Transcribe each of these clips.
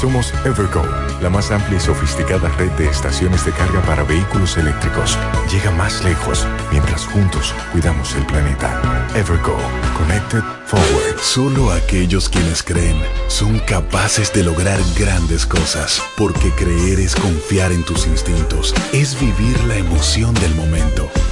Somos Evergo, la más amplia y sofisticada red de estaciones de carga para vehículos eléctricos. Llega más lejos mientras juntos cuidamos el planeta. Evergo, Connected Forward. Solo aquellos quienes creen son capaces de lograr grandes cosas, porque creer es confiar en tus instintos, es vivir la emoción del momento,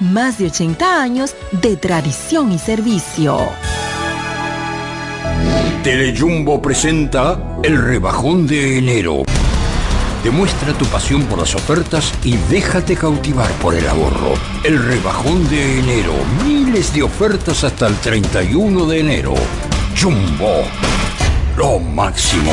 más de 80 años de tradición y servicio. Telejumbo presenta el rebajón de enero. Demuestra tu pasión por las ofertas y déjate cautivar por el ahorro. El rebajón de enero. Miles de ofertas hasta el 31 de enero. Jumbo. Lo máximo.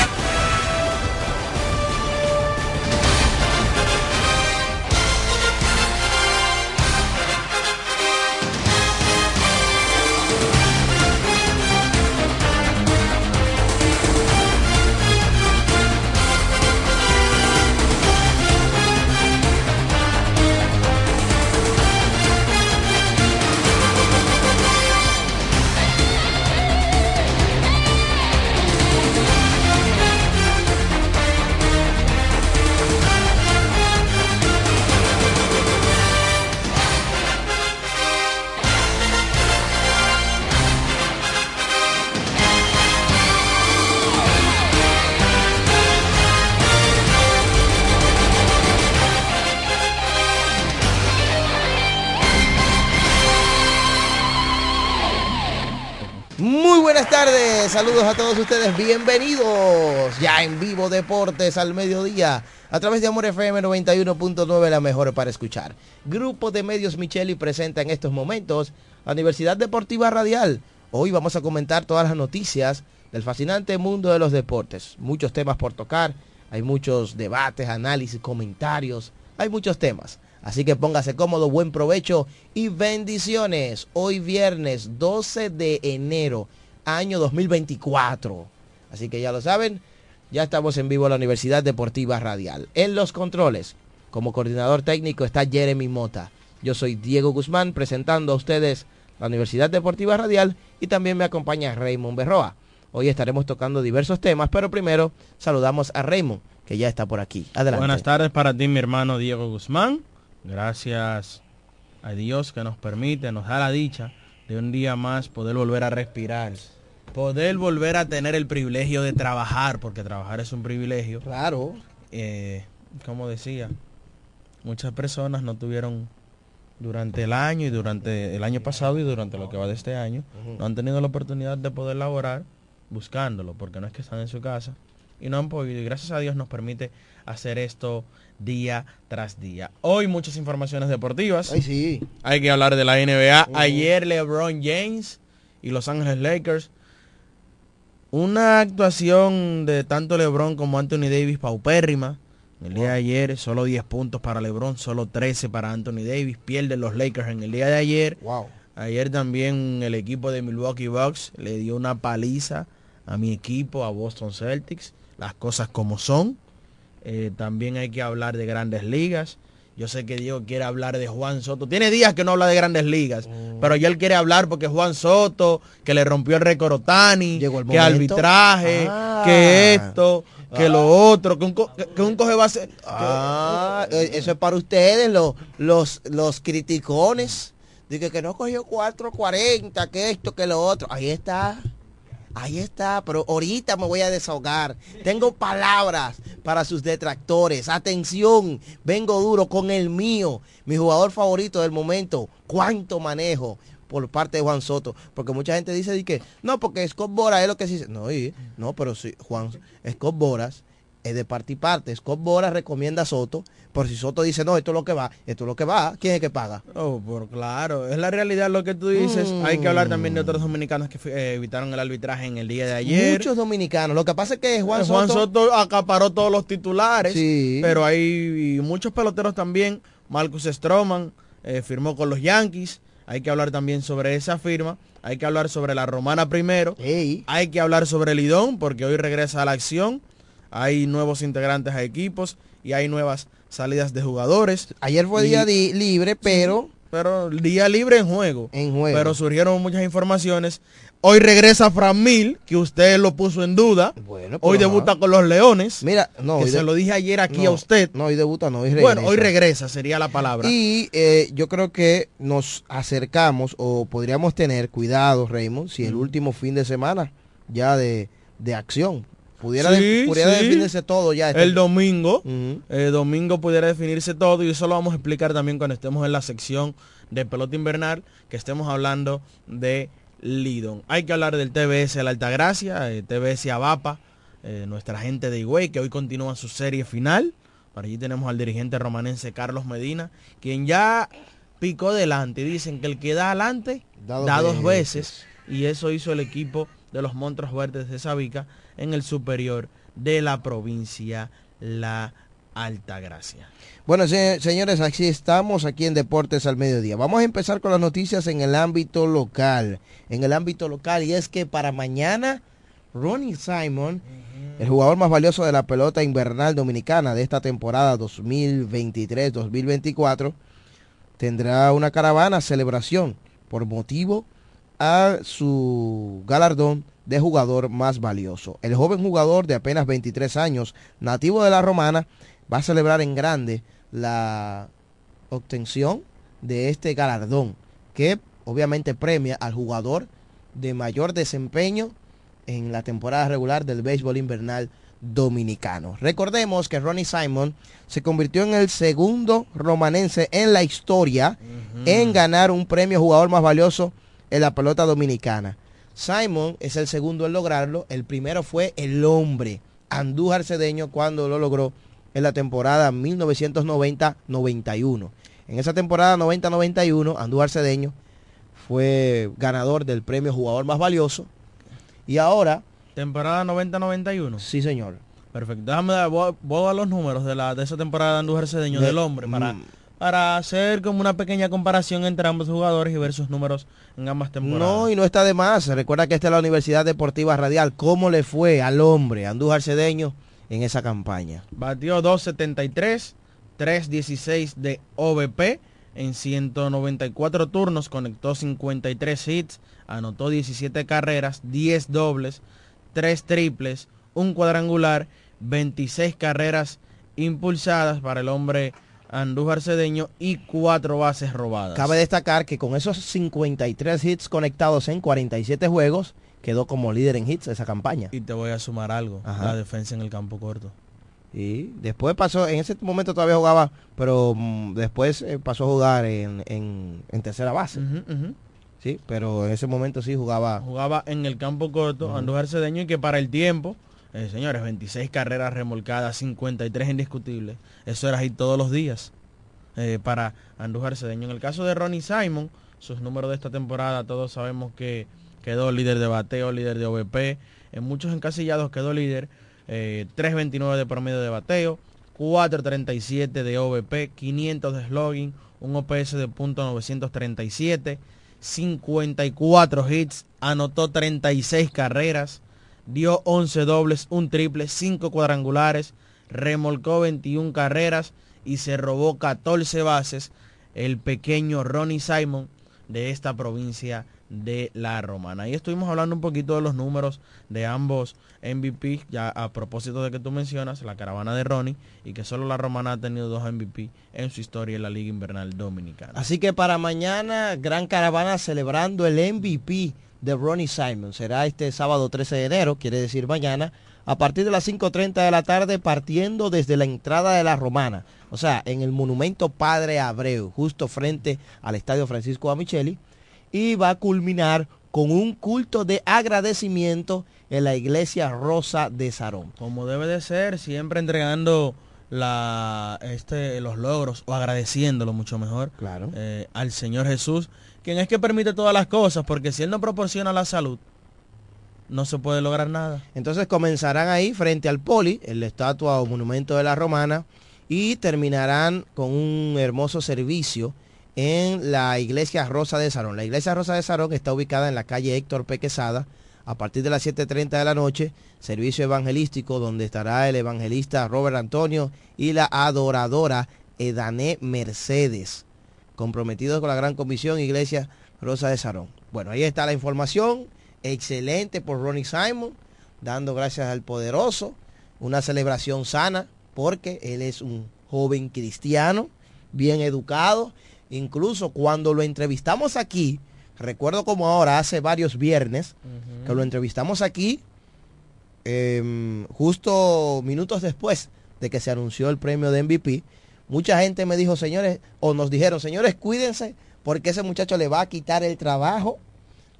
Saludos a todos ustedes, bienvenidos ya en vivo Deportes al mediodía a través de Amor FM 91.9, la mejor para escuchar. Grupo de Medios Micheli presenta en estos momentos la Universidad Deportiva Radial. Hoy vamos a comentar todas las noticias del fascinante mundo de los deportes. Muchos temas por tocar, hay muchos debates, análisis, comentarios, hay muchos temas. Así que póngase cómodo, buen provecho y bendiciones. Hoy viernes 12 de enero, año 2024. Así que ya lo saben, ya estamos en vivo en la Universidad Deportiva Radial. En los controles, como coordinador técnico está Jeremy Mota. Yo soy Diego Guzmán presentando a ustedes la Universidad Deportiva Radial y también me acompaña Raymond Berroa. Hoy estaremos tocando diversos temas, pero primero saludamos a Raymond, que ya está por aquí. Adelante. Buenas tardes para ti, mi hermano Diego Guzmán. Gracias a Dios que nos permite, nos da la dicha de un día más poder volver a respirar. Poder volver a tener el privilegio de trabajar, porque trabajar es un privilegio. Claro. Eh, como decía, muchas personas no tuvieron durante el año y durante el año pasado y durante lo que va de este año, no han tenido la oportunidad de poder laborar buscándolo, porque no es que están en su casa y no han podido. Y gracias a Dios nos permite hacer esto día tras día. Hoy muchas informaciones deportivas. Ay, sí. Hay que hablar de la NBA. Ayer LeBron James y Los Ángeles Lakers. Una actuación de tanto LeBron como Anthony Davis paupérrima. El día de ayer solo 10 puntos para LeBron, solo 13 para Anthony Davis. Pierden los Lakers en el día de ayer. Wow. Ayer también el equipo de Milwaukee Bucks le dio una paliza a mi equipo, a Boston Celtics. Las cosas como son. Eh, también hay que hablar de grandes ligas. Yo sé que Diego quiere hablar de Juan Soto. Tiene días que no habla de grandes ligas, pero ya él quiere hablar porque Juan Soto, que le rompió el récord Otani, que arbitraje, Ah. que esto, que lo otro, que un, co- que- que un coge base. Ah, eh, eso es para ustedes, los, los, los criticones. Dije que no cogió 4.40, que esto, que lo otro. Ahí está. Ahí está, pero ahorita me voy a desahogar. Tengo palabras para sus detractores. Atención, vengo duro con el mío, mi jugador favorito del momento. ¿Cuánto manejo? por parte de Juan Soto, porque mucha gente dice que no, porque Scott Boras es lo que se dice. No, no, pero sí, Juan Scott Boras es de parte y parte. Scott Boras recomienda a Soto, por si Soto dice, no, esto es lo que va, esto es lo que va, ¿quién es el que paga? Oh, por claro, es la realidad lo que tú dices. Mm. Hay que hablar también de otros dominicanos que eh, evitaron el arbitraje en el día de ayer. Muchos dominicanos. Lo que pasa es que Juan, Eh, Juan Soto, Soto acaparó todos los titulares, Sí. pero hay muchos peloteros también. Marcus Stroman eh, firmó con los Yankees. Hay que hablar también sobre esa firma. Hay que hablar sobre la Romana primero. Ey. Hay que hablar sobre el Lidón porque hoy regresa a la acción. Hay nuevos integrantes a equipos y hay nuevas salidas de jugadores. ayer fue Y- día di- libre, pero pero día libre en juego. en juego. Pero surgieron muchas informaciones. Hoy regresa Fran Mil, que usted lo puso en duda. Bueno, Hoy debuta con los Leones. Mira, no, que hoy se lo dije ayer aquí no, a usted. No, hoy debuta, no, hoy Bueno, hoy regresa. regresa, sería la palabra. Y eh, yo creo que nos acercamos o podríamos tener cuidado, Raymond, si el último fin de semana ya de, de acción. Pudiera, Sí, de- pudiera sí. definirse todo ya. este- el domingo, Ujú. el domingo pudiera definirse todo y eso lo vamos a explicar también cuando estemos en la sección de pelota invernal, que estemos hablando de Lidon. Hay que hablar del TBS La Altagracia, eh, TBS Abapa, eh, nuestra gente de Higüey, que hoy continúa su serie final. Por allí tenemos al dirigente romanense Carlos Medina, quien ya picó delante. Dicen que el que da adelante Da dos veces. veces. Y eso hizo el equipo de los Montros Verdes de Sabica en el superior de la provincia La Altagracia. Bueno, se- señores, así estamos aquí en Deportes al Mediodía. Vamos a empezar con las noticias en el ámbito local. En el ámbito local, y es que para mañana, Ronnie Simon, el jugador más valioso de la pelota invernal dominicana de esta temporada 2023-2024, tendrá una caravana celebración por motivo a su galardón de jugador más valioso. El joven jugador de apenas 23 años, nativo de la Romana, va a celebrar en grande la obtención de este galardón, que obviamente premia al jugador de mayor desempeño en la temporada regular del béisbol invernal dominicano. Recordemos que Ronnie Simon se convirtió en el segundo romanense en la historia en ganar un premio jugador más valioso en la pelota dominicana. Simon es el segundo en lograrlo. El primero fue el hombre, Andújar Cedeño, cuando lo logró en la temporada 1990-91. En esa temporada 90-91, Andújar Cedeño fue ganador del premio jugador más valioso. Y ahora... Temporada 90-91. Sí, señor. Perfecto. Déjame dar, voy, a dar los números de, la, de esa temporada de Andújar Cedeño del hombre para, mm. Para hacer como una pequeña comparación entre ambos jugadores y ver sus números en ambas temporadas. No, y no está de más. Recuerda que esta es la Universidad Deportiva Radial. ¿Cómo le fue al hombre, Andújar Cedeño, en esa campaña? Batió 273, 316 de OVP. En 194 turnos conectó 53 hits, anotó 17 carreras, 10 dobles, 3 triples, un cuadrangular 26 carreras impulsadas para el hombre Andújar Cedeño y cuatro bases robadas. Cabe destacar que con esos 53 hits conectados en 47 juegos, quedó como líder en hits esa campaña. Y te voy a sumar algo, la defensa en el campo corto. Y después pasó, en ese momento todavía jugaba, pero mm, después eh, pasó a jugar en, en, tercera base. Sí, pero en ese momento sí jugaba. Jugaba en el campo corto, Andújar Cedeño, y que para el tiempo eh, señores, 26 carreras remolcadas, 53 indiscutibles. Eso era ahí todos los días eh, para Andújar Cedeño. En el caso de Ronnie Simon, sus números de esta temporada, todos sabemos que quedó líder de bateo, líder de OVP. En muchos encasillados quedó líder. 3.29 eh, de promedio de bateo, 4.37 de OVP, 500 de slogging, un OPS de .937, 54 hits, anotó 36 carreras, dio 11 dobles, un triple, 5 cuadrangulares, remolcó 21 carreras y se robó 14 bases el pequeño Ronnie Simon de esta provincia de La Romana. Y estuvimos hablando un poquito de los números de ambos MVP, ya a propósito de que tú mencionas la caravana de Ronnie y que solo La Romana ha tenido dos MVP en su historia en la Liga Invernal Dominicana. Así que para mañana, gran caravana celebrando el MVP de Ronnie Simon. Será este sábado 13 de enero, quiere decir mañana, a partir de las 5.30 de la tarde, partiendo desde la entrada de la Romana, o sea, en el monumento Padre Abreu, justo frente al Estadio Francisco Amicheli, y va a culminar con un culto de agradecimiento en la iglesia Rosa de Sarón. Como debe de ser, siempre entregando la, este, los logros o agradeciéndolo mucho mejor claro. Eh, al Señor Jesús quien es que permite todas las cosas, porque si Él no proporciona la salud, no se puede lograr nada. Entonces comenzarán ahí frente al poli, el estatua o monumento de la romana, y terminarán con un hermoso servicio en la iglesia Rosa de Sarón. La iglesia Rosa de Sarón está ubicada en la calle Héctor Pequesada. A partir de las 7.30 de la noche, servicio evangelístico donde estará el evangelista Robert Antonio y la adoradora Edané Mercedes comprometidos con la Gran Comisión Iglesia Rosa de Sarón. Bueno, ahí está la información. Excelente por Ronnie Simon, dando gracias al poderoso. Una celebración sana, porque él es un joven cristiano, bien educado. Incluso cuando lo entrevistamos aquí, recuerdo como ahora, hace varios viernes, que lo entrevistamos aquí, em, justo minutos después de que se anunció el premio de MVP, Mucha gente me dijo, señores, o nos dijeron, señores, cuídense, porque ese muchacho le va a quitar el trabajo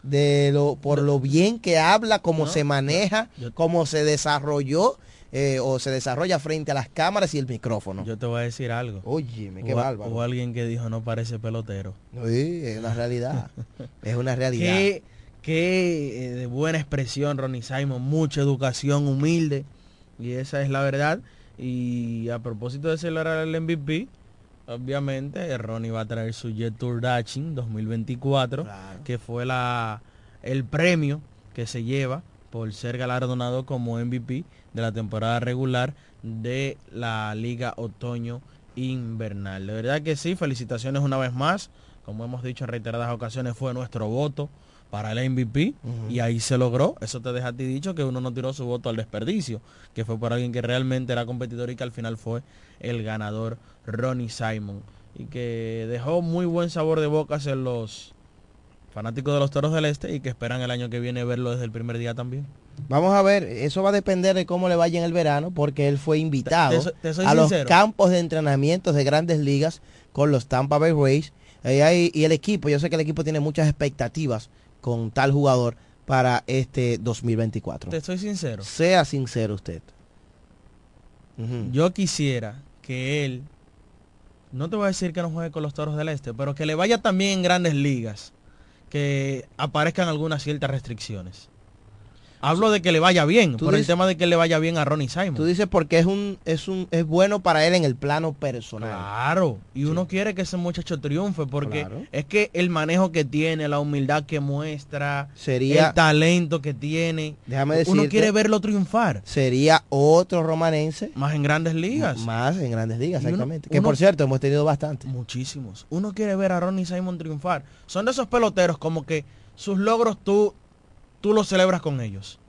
de lo, por lo bien que habla, cómo se maneja, cómo se desarrolló eh, o se desarrolla frente a las cámaras y el micrófono. Yo te voy a decir algo. Oye, qué bárbaro. O alguien que dijo no parece pelotero. Sí, es una realidad. es una realidad. Qué, qué eh, de buena expresión, Ronnie Simon, mucha educación, humilde. Y esa es la verdad. Y a propósito de celebrar el MVP, obviamente Ronnie va a traer su Jet Tour Daching 2024, que fue la, el premio que se lleva por ser galardonado como MVP de la temporada regular de la Liga Otoño Invernal. De verdad que sí, felicitaciones una vez más. Como hemos dicho en reiteradas ocasiones, fue nuestro voto para el MVP y ahí se logró. Eso te deja a ti dicho que uno no tiró su voto al desperdicio, que fue por alguien que realmente era competidor y que al final fue el ganador Ronnie Simon y que dejó muy buen sabor de boca en los fanáticos de los Toros del Este y que esperan el año que viene verlo desde el primer día también. Vamos a ver, eso va a depender de cómo le vaya en el verano, porque él fue invitado a los campos de entrenamiento de grandes ligas con los Tampa Bay Rays. y el equipo, yo sé que el equipo tiene muchas expectativas con tal jugador para este 2024. Te soy sincero. Sea sincero usted. Yo quisiera que él, no te voy a decir que no juegue con los Toros del Este, pero que le vaya también en grandes ligas, que aparezcan algunas ciertas restricciones. Hablo de que le vaya bien, por el tema de que le vaya bien a Ronnie Simon. Tú dices porque es un es un es bueno para él en el plano personal. Claro, y uno quiere que ese muchacho triunfe porque es que el manejo que tiene, la humildad que muestra, sería el talento que tiene, déjame decirte, uno quiere verlo triunfar. Sería otro romanense más en Grandes Ligas. Más en Grandes Ligas, exactamente. que por cierto, hemos tenido bastante. Muchísimos. Uno quiere ver a Ronnie Simon triunfar. Son de esos peloteros como que sus logros tú tú lo celebras con ellos.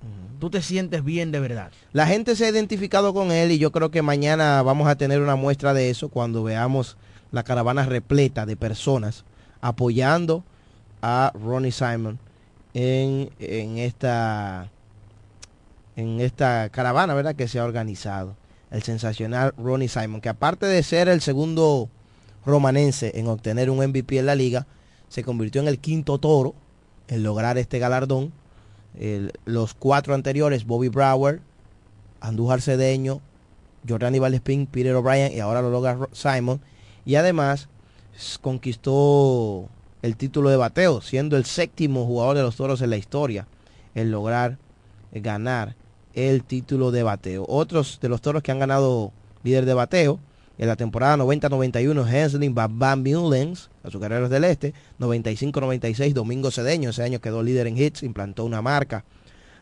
Tú te sientes bien de verdad. La gente se ha identificado con él y yo creo que mañana vamos a tener una muestra de eso cuando veamos la caravana repleta de personas apoyando a Ronnie Simon en, en esta en esta caravana, ¿verdad? Que se ha organizado. El sensacional Ronnie Simon, que aparte de ser el segundo romanense en obtener un MVP en la liga, se convirtió en el quinto toro en lograr este galardón los cuatro anteriores, Bobby Brower, Andújar Cedeño, Jordani Valdespín, Peter O'Brien y ahora lo logra Simon. Y además conquistó el título de bateo, siendo el séptimo jugador de los toros en la historia en lograr ganar el título de bateo. Otros de los toros que han ganado líder de bateo en la temporada 90-91, Hensling Bam Mullens, azucareros del Este. 95-96, Domingo Cedeño, ese año quedó líder en hits, implantó una marca.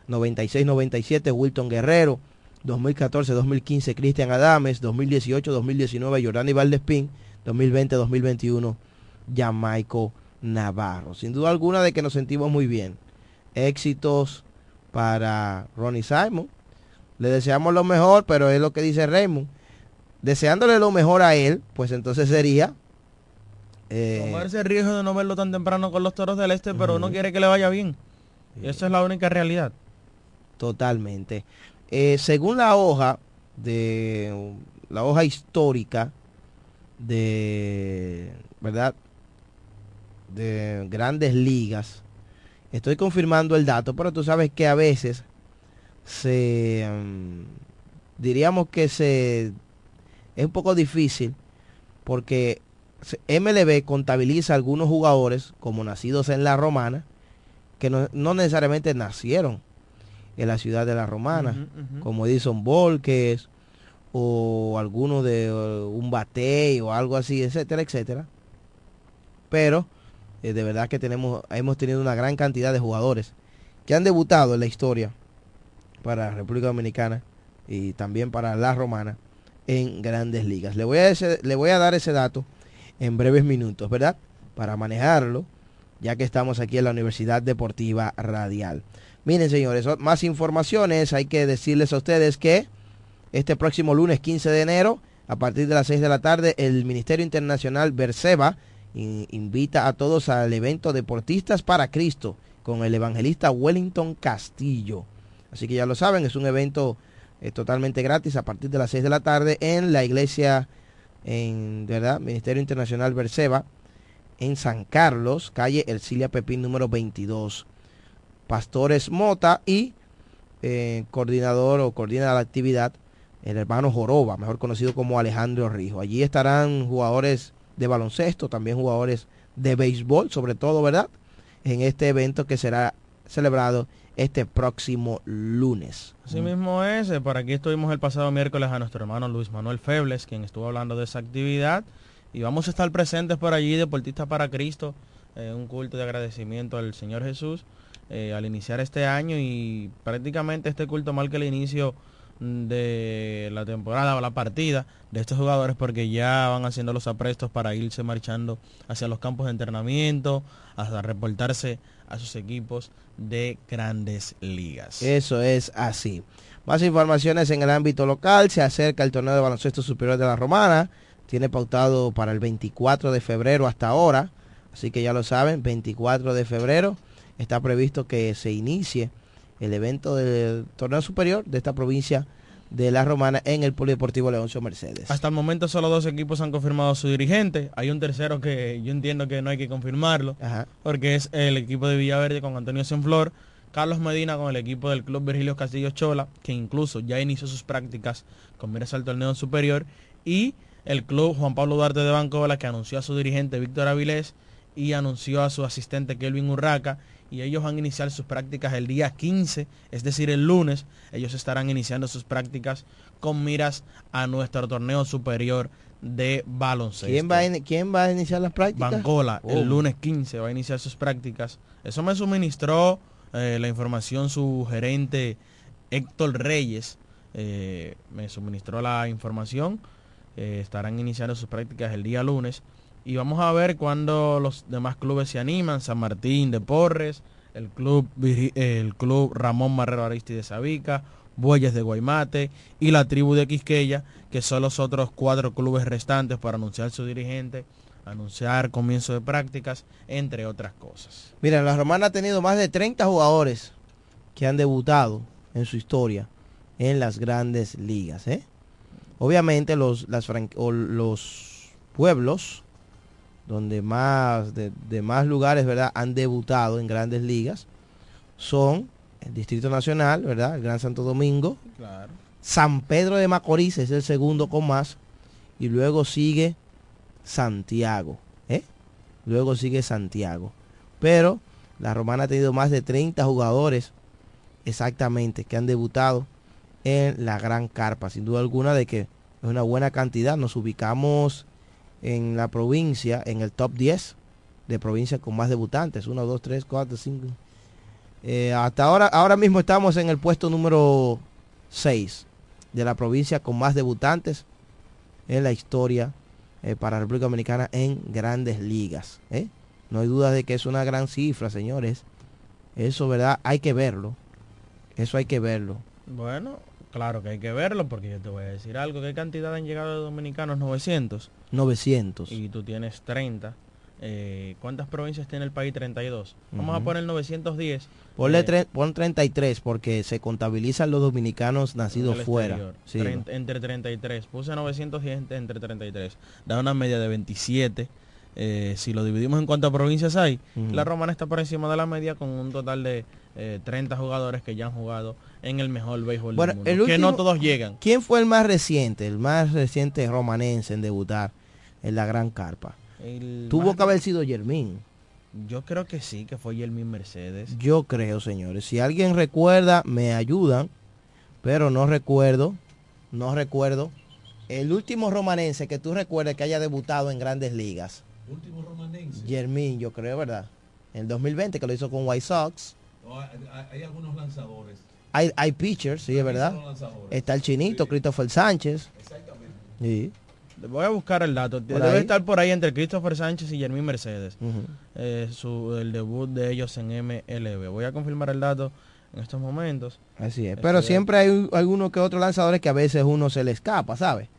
96-97, Wilton Guerrero. 2014-2015, Cristian Adames. 2018-2019, Jordani Valdespín. 2020-2021, Jamaico Navarro. Sin duda alguna de que nos sentimos muy bien. Éxitos para Ronnie Simon. Le deseamos lo mejor, pero es lo que dice Raymond deseándole lo mejor a él, pues entonces sería... Eh, Tomarse el riesgo de no verlo tan temprano con los toros del este, pero uno quiere que le vaya bien. Y esa es la única realidad. Totalmente. Eh, según la hoja de la hoja histórica de verdad de grandes ligas estoy confirmando el dato pero tú sabes que a veces se mm, diríamos que se es un poco difícil porque MLB contabiliza algunos jugadores como nacidos en la Romana que no, necesariamente nacieron en la ciudad de la Romana, como Edison Volques o alguno de un batey o algo así, etcétera, etcétera. Pero eh, de verdad que tenemos, hemos tenido una gran cantidad de jugadores que han debutado en la historia para la República Dominicana y también para la Romana en grandes ligas. Le voy a, le voy a dar ese dato en breves minutos, ¿verdad? Para manejarlo, ya que estamos aquí en la Universidad Deportiva Radial. Miren, señores, más informaciones. Hay que decirles a ustedes que este próximo lunes 15 de enero, a partir de las 6 de la tarde, el Ministerio Internacional Berseba invita a todos al evento Deportistas para Cristo con el evangelista Wellington Castillo. Así que ya lo saben, es un evento es totalmente gratis a partir de las 6 de la tarde en la iglesia, en verdad, Ministerio Internacional Berseba, en San Carlos, calle Ercilia Pepín número 22. Pastores Mota y eh, coordinador o coordina la actividad, el hermano Joroba, mejor conocido como Alejandro Rijo. Allí estarán jugadores de baloncesto, también jugadores de béisbol, sobre todo, ¿verdad? En este evento que será celebrado este próximo lunes. Así mismo es, eh, por aquí estuvimos el pasado miércoles a nuestro hermano Luis Manuel Febles, quien estuvo hablando de esa actividad, y vamos a estar presentes por allí, Deportistas para Cristo, eh, un culto de agradecimiento al Señor Jesús eh, al iniciar este año y prácticamente este culto marca el inicio de la temporada o la partida de estos jugadores porque ya van haciendo los aprestos para irse marchando hacia los campos de entrenamiento, hasta reportarse a sus equipos de grandes ligas. Eso es así. Más informaciones en el ámbito local. Se acerca el torneo de baloncesto superior de la Romana. Tiene pautado para el 24 de febrero hasta ahora. Así que ya lo saben, 24 de febrero está previsto que se inicie el evento del torneo superior de esta provincia de la Romana en el Polideportivo Leoncio Mercedes. Hasta el momento solo dos equipos han confirmado su dirigente. Hay un tercero que yo entiendo que no hay que confirmarlo, porque es el equipo de Villaverde con Antonio Senflor, Carlos Medina con el equipo del Club Virgilio Castillo Chola, que incluso ya inició sus prácticas con miras al torneo superior, y el Club Juan Pablo Duarte de Bancola, que anunció a su dirigente Víctor Avilés y anunció a su asistente Kelvin Urraca, y ellos van a iniciar sus prácticas el día 15, es decir, el lunes, ellos estarán iniciando sus prácticas con miras a nuestro torneo superior de baloncesto. ¿Quién va, a, ¿quién va a iniciar las prácticas? Bancola, el Oh. lunes 15 va a iniciar sus prácticas. Eso me suministró eh, la información su gerente Héctor Reyes. eh, me suministró la información. Eh, estarán iniciando sus prácticas el día lunes. Y vamos a ver cuándo los demás clubes se animan. San Martín de Porres, el club, el club Ramón Marrero Aristide Sabica, Bueyes de Guaymate y la tribu de Quisqueya, que son los otros cuatro clubes restantes para anunciar su dirigente, anunciar comienzo de prácticas, entre otras cosas. Mira, la Romana ha tenido más de 30 jugadores que han debutado en su historia en las grandes ligas. ¿eh? Obviamente los, los pueblos donde más de, de más lugares verdad han debutado en grandes ligas son el Distrito Nacional, ¿verdad? El Gran Santo Domingo, Claro. San Pedro de Macorís es el segundo con más y luego sigue Santiago, ¿eh? Luego sigue Santiago. Pero la Romana ha tenido más de 30 jugadores exactamente que han debutado en la Gran Carpa, sin duda alguna de que es una buena cantidad. Nos ubicamos en la provincia, en el top 10 de provincias con más debutantes. 1, 2, 3, 4, 5. Eh, hasta ahora, ahora mismo estamos en el puesto número 6 de la provincia con más debutantes en la historia eh, para República Dominicana en grandes ligas. ¿eh? No hay duda de que es una gran cifra, señores. Eso, ¿verdad? Hay que verlo. Eso hay que verlo. Bueno, claro que hay que verlo porque yo te voy a decir algo. ¿Qué cantidad han llegado de dominicanos? 900. 900. Y tú tienes 30. Eh, ¿Cuántas provincias tiene el país? 32. Vamos a poner 910. Ponle Eh, tre- pon 33 porque se contabilizan los dominicanos nacidos fuera. entre 33. Puse 910 entre 33. Da una media de 27. Eh, si lo dividimos en cuántas provincias hay, la romana está por encima de la media con un total de eh, 30 jugadores que ya han jugado en el mejor béisbol Bueno, del mundo. el que último- no todos llegan. ¿Quién fue el más reciente, el más reciente romanense en debutar en la Gran Carpa? El Tuvo más- que haber sido Yermín. Yo creo que sí, que fue Yelmin Mercedes. Yo creo, señores. Si alguien recuerda, me ayudan. Pero no recuerdo. No recuerdo. El último romanense que tú recuerdes que haya debutado en grandes ligas. Último romanense. Yo creo, ¿verdad? En el 2020 que lo hizo con White Sox. No, hay, hay- algunos lanzadores. Hay, hay pitchers, sí, es verdad. Está el chinito, Christopher Sánchez. Exactamente. Sí. Voy a buscar el dato. Debe ahí. estar por ahí entre Christopher Sánchez y Yermín Mercedes. Eh, su, el debut de ellos en MLB. Voy a confirmar el dato en estos momentos. Así es. Este, Pero siempre hay un- algunos que otros lanzadores que a veces uno se le escapa, ¿sabes?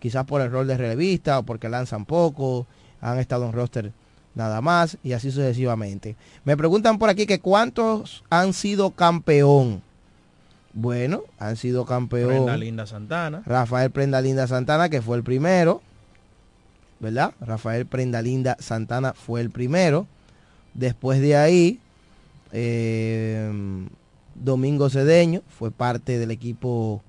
Quizás por el rol de relevista o porque lanzan poco, han estado en roster nada más y así sucesivamente. Me preguntan por aquí que cuántos han sido campeón. Bueno, han sido campeón. Brenda Linda Santana. Rafael Prendalinda Santana, que fue el primero. ¿Verdad? Rafael Prendalinda Santana fue el primero. Después de ahí, eh, Domingo Cedeño fue parte del equipo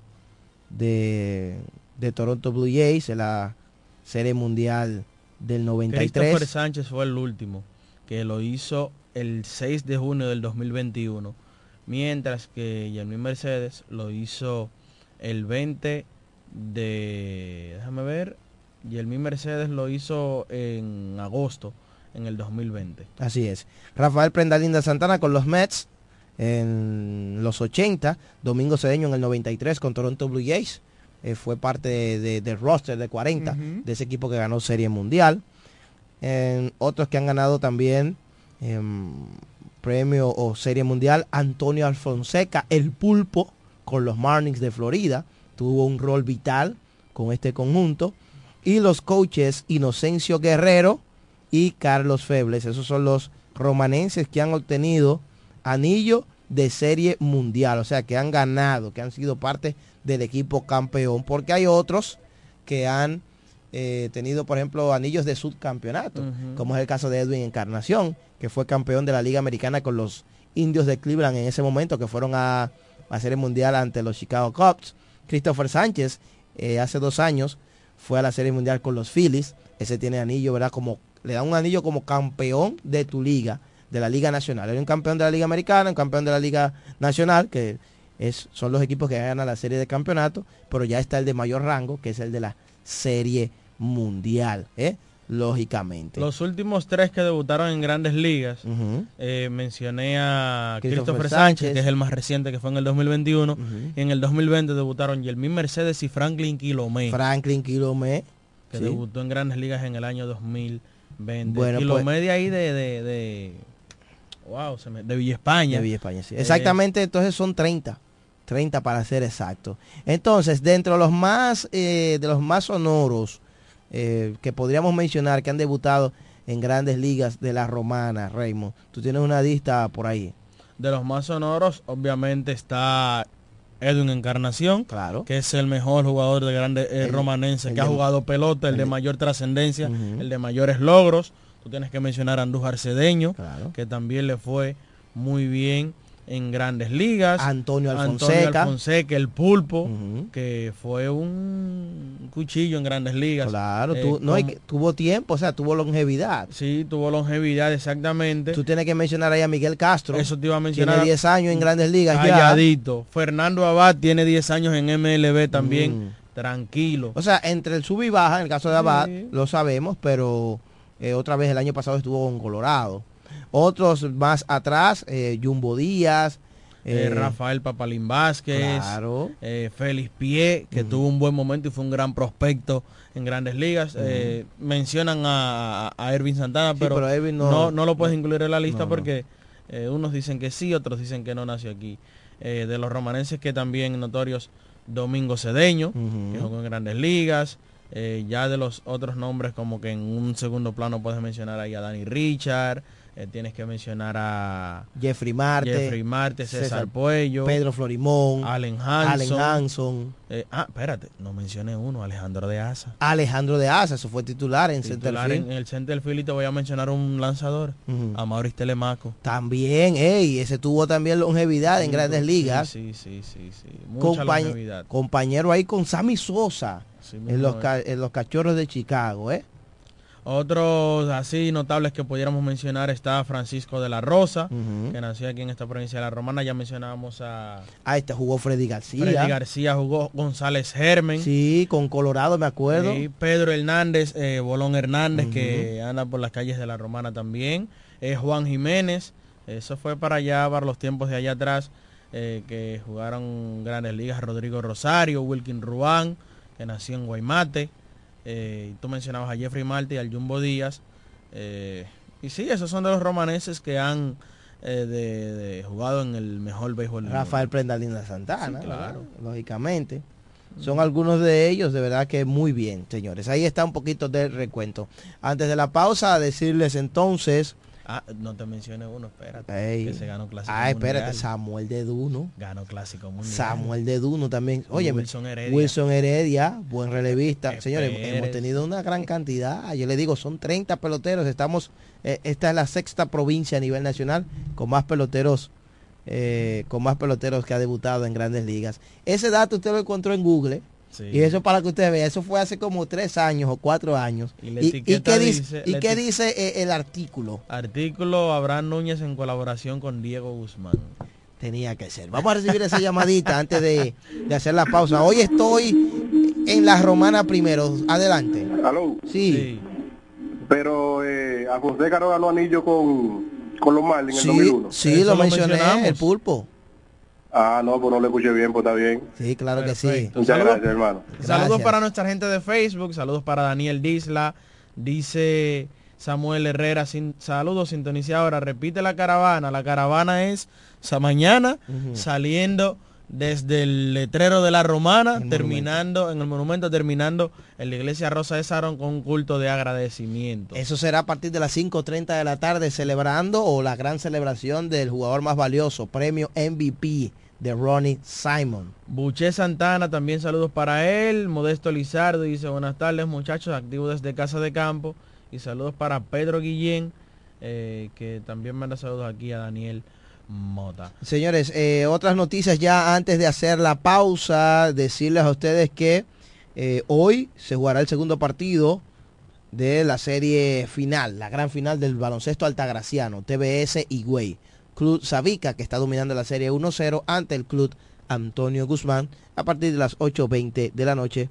de, de Toronto Blue Jays en la Serie Mundial del 93. Christopher Sánchez fue el último, que lo hizo el 6 de junio del 2021. Mientras que Yermín Mercedes lo hizo el 20 de... Déjame ver. Yermín Mercedes lo hizo en agosto en el 2020. Así es. Rafael Prendalinda Santana con los Mets en los 80. Domingo Cedeño en el 93 con Toronto Blue Jays. Eh, fue parte de- de- del roster de 40 Ujú. de ese equipo que ganó Serie Mundial. Otros que han ganado también em, premio o Serie Mundial. Antonio Alfonseca, el pulpo con los Marlins de Florida. Tuvo un rol vital con este conjunto. Y los coaches Inocencio Guerrero y Carlos Febles. Esos son los romanenses que han obtenido anillo de serie mundial. O sea, que han ganado, que han sido parte del equipo campeón. Porque hay otros que han eh, tenido, por ejemplo, anillos de subcampeonato. Como es el caso de Edwin Encarnación, que fue campeón de la Liga Americana con los indios de Cleveland en ese momento que fueron a, a Serie Mundial ante los Chicago Cubs. Christopher Sánchez eh, hace dos años fue a la Serie Mundial con los Phillies. Ese tiene anillo, ¿verdad? Como, le da un anillo como campeón de tu liga, de la Liga Nacional. Era un campeón de la Liga Americana, un campeón de la Liga Nacional, que es, son los equipos que ganan la serie de campeonato, pero ya está el de mayor rango, que es el de la Serie Mundial. ¿eh? lógicamente. Los últimos tres que debutaron en grandes ligas, eh, mencioné a Christopher, Sánchez, que es el más reciente, que fue en el 2021. y en el 2020 debutaron Yelmín Mercedes y Franklin Quilomé. Franklin Quilomé. Que debutó en grandes ligas en el año 2020. Bueno, Quilomé pues de ahí de, de, wow, se me, de Villa España. De Villa España, sí. Exactamente, entonces son 30. 30 para ser exacto. Entonces, dentro de los más, eh, de los más sonoros, eh, que podríamos mencionar que han debutado en grandes ligas de la romana, Raymond. Tú tienes una lista por ahí. De los más sonoros, obviamente está Edwin Encarnación, claro. que es el mejor jugador de grandes eh, romanense, que ha jugado pelota, el, de mayor trascendencia, el de mayores logros. Tú tienes que mencionar a Andújar Cedeño, que también le fue muy bien en grandes ligas. Antonio Alfonseca. Antonio Alfonseca, el pulpo, que fue un cuchillo en grandes ligas. Claro, eh, no, tuvo tiempo, o sea, tuvo longevidad. Sí, tuvo longevidad, exactamente. Tú tienes que mencionar ahí a Miguel Castro. Eso te iba a mencionar. Tiene 10 años en grandes ligas Calladito. Fernando Abad tiene 10 años en MLB también. Tranquilo. O sea, entre el sub y baja, en el caso de Abad, lo sabemos, pero eh, otra vez el año pasado estuvo en Colorado. Otros más atrás, eh, Jumbo Díaz. Eh, eh, Rafael Papalín Vázquez, claro. Félix Pie, que tuvo un buen momento y fue un gran prospecto en grandes ligas. mencionan a, Ervin Santana, pero, no, no, lo puedes incluir en la lista porque unos dicen que sí, otros dicen que no nació aquí. de los romanenses que también notorios, Domingo Cedeño, que jugó en grandes ligas. ya de los otros nombres como que en un segundo plano puedes mencionar ahí a Danny Richard, eh, tienes que mencionar a Jeffrey Marte, Jeffrey Marte, César, Puello, Pedro Florimón, Allen Hanson. Hanson. Eh, ah, espérate, no mencioné uno, Alejandro de Asa. Alejandro de Asa, eso fue titular en titular En, el Centerfield y te voy a mencionar un lanzador, a Maurice Telemaco. También, ey, ese tuvo también longevidad en grandes ligas. Sí, sí, sí, sí. Mucha longevidad. Compañero ahí con Sammy Sosa en, los, en los cachorros de Chicago, ¿eh? Otros así notables que pudiéramos mencionar está Francisco de la Rosa, que nació aquí en esta provincia de la Romana. Ya mencionábamos a... Ah, este jugó Freddy García. Freddy García jugó González Germen. Sí, con Colorado me acuerdo. Sí, Pedro Hernández, eh, Bolón Hernández, que anda por las calles de la Romana también. Eh, Juan Jiménez, eso fue para allá, para los tiempos de allá atrás, eh, que jugaron grandes ligas. Rodrigo Rosario, Wilkin Ruán, que nació en Guaymate. Eh, tú mencionabas a Jeffrey Marte y al Jumbo Díaz. Eh, y sí, esos son de los romaneses que han eh, de, jugado en el mejor béisbol del Rafael Prendalina Santana, claro. lógicamente. Son algunos de ellos, de verdad que muy bien, señores. Ahí está un poquito de recuento. Antes de la pausa, decirles entonces Ah, no te mencioné uno, espérate. que se ganó clásico Ah, espérate, Samuel de Duno. Ganó clásico mundial. Samuel de Duno también. Oye, Wilson Heredia. Wilson Heredia, buen relevista. Señores, hemos tenido una gran cantidad. Yo le digo, son 30 peloteros. Estamos, eh, esta es la sexta provincia a nivel nacional con más peloteros. Eh, con más peloteros que ha debutado en grandes ligas. Ese dato usted lo encontró en Google. Y eso para que usted vea, eso fue hace como tres años o cuatro años. ¿Y, qué dice, ¿y qué dice eh, el artículo? Artículo Abraham Núñez en colaboración con Diego Guzmán. Tenía que ser. Vamos a recibir esa llamadita antes de, hacer la pausa. Hoy estoy en la Romana primero. Adelante. ¿Aló? Sí. Pero eh, a José Caro ganó anillo con, con los Marlins en el 2001. Sí, lo, lo mencioné, el pulpo. Ah, no, pues no le escuché bien, pues está bien. Sí, claro que sí. Muchas gracias, hermano. Saludos para nuestra gente de Facebook, saludos para Daniel Disla, dice Samuel Herrera, sin, saludos, sintonicé ahora, repite la caravana, la caravana es esa mañana saliendo desde el letrero de la Romana, terminando en el monumento, terminando en la iglesia Rosa de Sarón con un culto de agradecimiento. Eso será a partir de las 5.30 de la tarde celebrando o la gran celebración del jugador más valioso, premio MVP de Ronnie Simon. Buché Santana, también saludos para él. Modesto Lizardo dice buenas tardes muchachos, activos desde Casa de Campo. Y saludos para Pedro Guillén, eh, que también manda saludos aquí a Daniel Señores, eh, otras noticias ya antes de hacer la pausa, decirles a ustedes que eh, hoy se jugará el segundo partido de la serie final, la gran final del baloncesto altagraciano, TBS y Güey. Club Sabica, que está dominando la serie 1-0 ante el club Antonio Guzmán a partir de las 8.20 de la noche.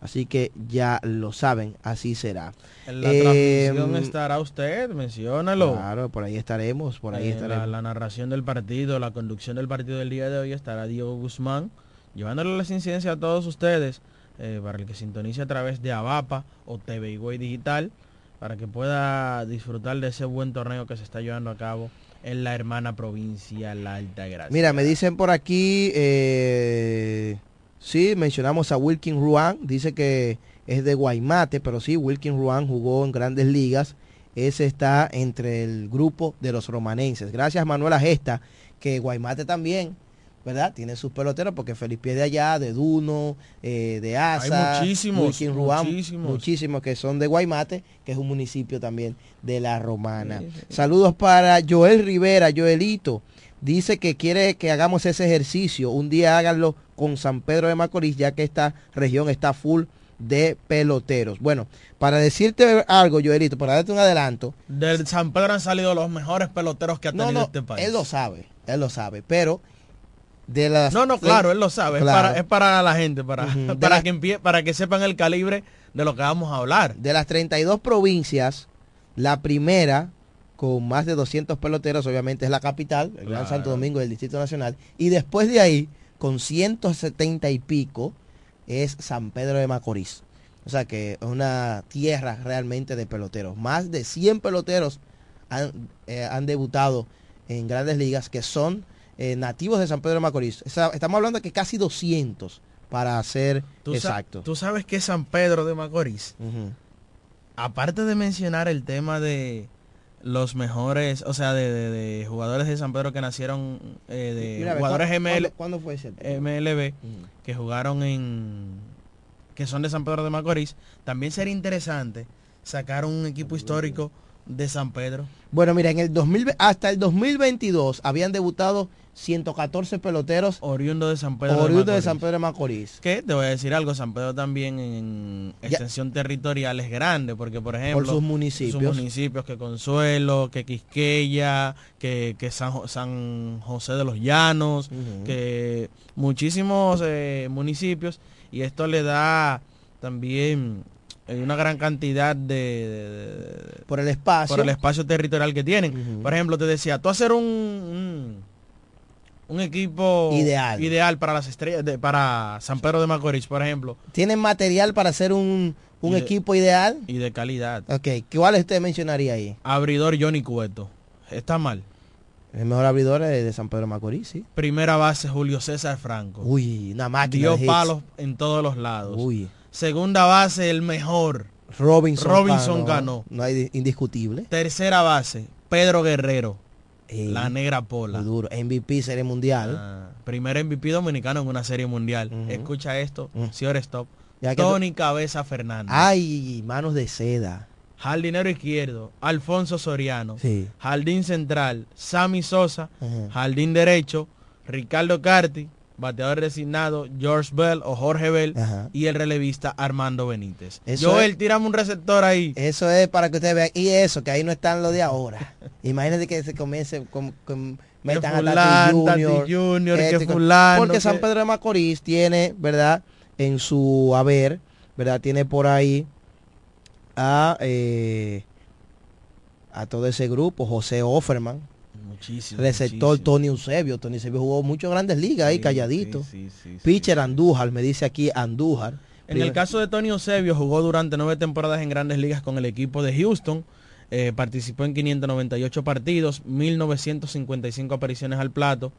Así que ya lo saben, así será. En la Eh, transmisión estará usted, menciónalo. Claro, por ahí estaremos, por ahí Eh, estaremos. La, la narración del partido, la conducción del partido del día de hoy estará Diego Guzmán, llevándole las incidencias a todos ustedes, eh, para el que sintonice a través de Avapa o TV Higüey Digital, para que pueda disfrutar de ese buen torneo que se está llevando a cabo en la hermana provincia La Altagracia. Mira, me dicen por aquí, eh, sí, mencionamos a Wilkin Ruan, dice que es de Guaymate, pero sí, Wilkin Ruan jugó en grandes ligas. Ese está entre el grupo de los romanenses. Gracias Manuela Gesta, que Guaymate también, ¿verdad? Tiene sus peloteros, porque Felipe de allá, de Duno, eh, de Asa, muchísimos, Wilkin Ruan, muchísimos. muchísimos que son de Guaymate, que es un municipio también de la Romana. Saludos para Joel Rivera, Joelito. Dice que quiere que hagamos ese ejercicio. Un día háganlo con San Pedro de Macorís, ya que esta región está full de peloteros. Bueno, para decirte algo, Joelito, para darte un adelanto. Del San Pedro han salido los mejores peloteros que ha tenido no, este país. él lo sabe, él lo sabe, pero de las... No, no, claro, él lo sabe. Claro. Es, para, es para la gente, para, para, la- que empie- para que sepan el calibre de lo que vamos a hablar. De las 32 provincias, la primera con más de 200 peloteros, obviamente es la capital, el Gran. Santo Domingo del Distrito Nacional, y después de ahí, con 170 y pico, es San Pedro de Macorís. O sea que es una tierra realmente de peloteros. Más de 100 peloteros han, eh, han debutado en grandes ligas que son eh, nativos de San Pedro de Macorís. Esa- estamos hablando de que casi 200 para ser Tú, exacto. tú sabes que San Pedro de Macorís, aparte de mencionar el tema de los mejores, o sea, de, de- de jugadores de San Pedro que nacieron eh, de Mira, jugadores ¿cuándo- ML, ¿cuándo, cuándo fue ese? MLB que jugaron en que son de San Pedro de Macorís, también sería interesante sacar un equipo histórico de San Pedro. Bueno, mira, en el 2000, hasta el 2022 habían debutado 114 peloteros Oriundo de San Pedro oriundos de. San Pedro de Macorís. Que te voy a decir algo, San Pedro también en extensión territorial es grande, porque por ejemplo, Por sus municipios. sus municipios que Consuelo, que Quisqueya, que, que San, Jo- San José de los Llanos, que muchísimos eh, municipios, y esto le da también eh, una gran cantidad de, de- de- Por el espacio. por el espacio territorial que tienen. Por ejemplo, te decía, tú hacer un, un, un equipo Ideal. ideal para las estrellas, de- para San Pedro de Macorís, por ejemplo, ¿Tienen material para hacer un, un equipo ideal? y de calidad. Ok, ¿cuáles usted mencionaría ahí? Abridor Johnny Cueto. Está mal. El mejor abridor es de San Pedro de Macorís, sí. Primera base Julio César Franco. Uy, una máquina Dio de palos en todos los lados. Uy, Segunda base el mejor. Robinson, Robinson Cano. Cano. No hay di- indiscutible. Tercera base Pedro Guerrero. Ey, La negra pola. duro. MVP serie mundial. Ah, primer MVP dominicano en una serie mundial. Escucha esto, Mm. señor Stop. Ya Tony Cabeza Fernández. Ay, manos de seda. Jardinero izquierdo, Alfonso Soriano. Sí. Jardín central, Sammy Sosa. Ajá. Jardín derecho, Ricardo Carti. Bateador designado, George Bell o Jorge Bell. Ajá. Y el relevista Armando Benítez. Eso Joel, es- tírame un receptor ahí. Eso es para que ustedes vean. Y eso, que ahí no están los de ahora. Imagínense que se comience con, con metan a Tati fulano, Tati Junior, Junior, que este, fulano, Porque San Pedro de Macorís tiene, ¿verdad? En su haber, ¿verdad? Tiene por ahí a, eh, a todo ese grupo, José Offerman, Muchísimo. receptor muchísimo. Tony Eusebio. Tony Eusebio jugó muchas grandes ligas ahí, Sí, calladito. sí, sí, sí, sí. Pitcher Andújar, me dice aquí Andújar. En el caso de Tony Eusebio, jugó durante nueve temporadas en grandes ligas con el equipo de Houston. Eh, participó en 598 partidos, 1955 apariciones al plato,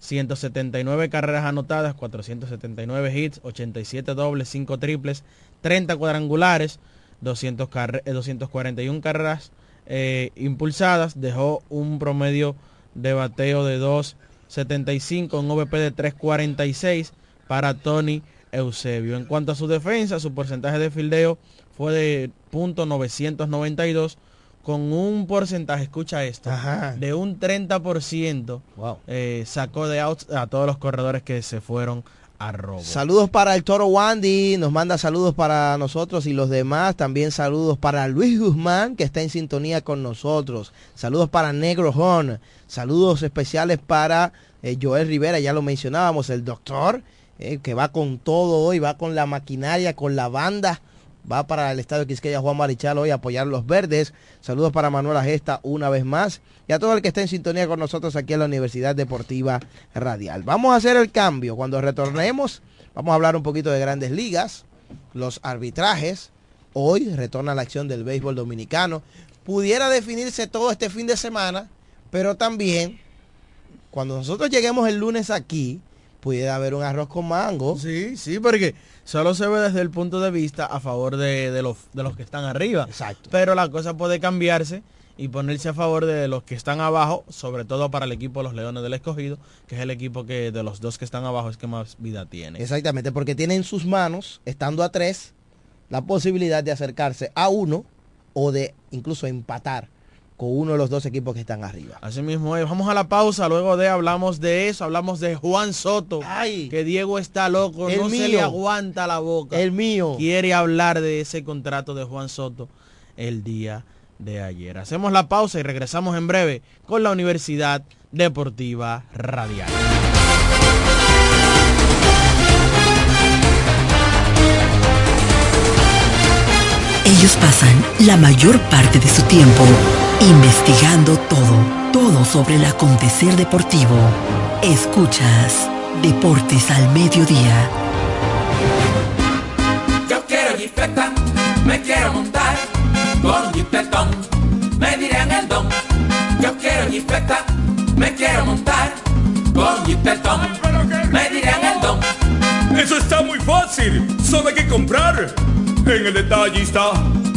179 carreras anotadas, 479 hits, 87 dobles, 5 triples, 30 cuadrangulares, 200 carre- eh, 241 carreras eh, impulsadas, dejó un promedio de bateo de 2.75, un OVP de 3.46 para Tony Eusebio. En cuanto a su defensa, su porcentaje de fildeo fue de .992 con un porcentaje, escucha esto, Ajá. de un 30%, Wow. eh, sacó de outs a todos los corredores que se fueron Saludos para el Toro Wandy, nos manda saludos para nosotros y los demás. También saludos para Luis Guzmán, que está en sintonía con nosotros. Saludos para Negro Horn. Saludos especiales para eh, Joel Rivera, ya lo mencionábamos, el doctor, eh, que va con todo hoy, va con la maquinaria, con la banda. Va para el estadio Quisqueya Juan Marichal hoy a apoyar los verdes. Saludos para Manuela Gesta una vez más. Y a todo el que está en sintonía con nosotros aquí en la Universidad Deportiva Radial. Vamos a hacer el cambio. Cuando retornemos, vamos a hablar un poquito de grandes ligas, los arbitrajes. Hoy retorna la acción del béisbol dominicano. Pudiera definirse todo este fin de semana, pero también cuando nosotros lleguemos el lunes aquí, pudiera haber un arroz con mango. Sí, sí, porque solo se ve desde el punto de vista a favor de, de los, de los que están arriba. Exacto. Pero la cosa puede cambiarse y ponerse a favor de los que están abajo, sobre todo para el equipo de los Leones del Escogido, que es el equipo que de los dos que están abajo es que más vida tiene. Exactamente, porque tiene en sus manos, estando a tres, la posibilidad de acercarse a uno o de incluso empatar con uno de los dos equipos que están arriba. Así mismo es. Vamos a la pausa, luego de hablamos de eso, hablamos de Juan Soto, Ay, que Diego está loco, El no se le aguanta la boca. el mío. Quiere hablar de ese contrato de Juan Soto el día de ayer. Hacemos la pausa y regresamos en breve con la Universidad Deportiva Radial. Ellos pasan la mayor parte de su tiempo investigando todo, todo sobre el acontecer deportivo. Escuchas Deportes al Mediodía. Yo quiero jipeta, me quiero montar con jipetón, me dirán el don. Yo quiero jipeta, me quiero montar con jipetón, me dirán el don. Eso está muy fácil, solo hay que comprar. En el detallista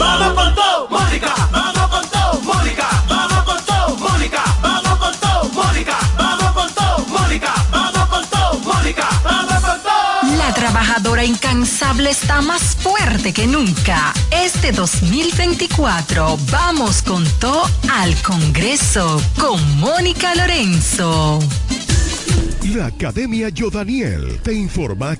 Vamos con todo, Mónica, vamos con todo, Mónica, vamos con todo, Mónica, vamos con todo, Mónica, vamos con todo, Mónica, vamos con todo, Mónica, vamos con todo. La trabajadora incansable está más fuerte que nunca. Este 2024 vamos con todo al Congreso con Mónica Lorenzo. La Academia Yodaniel te informa que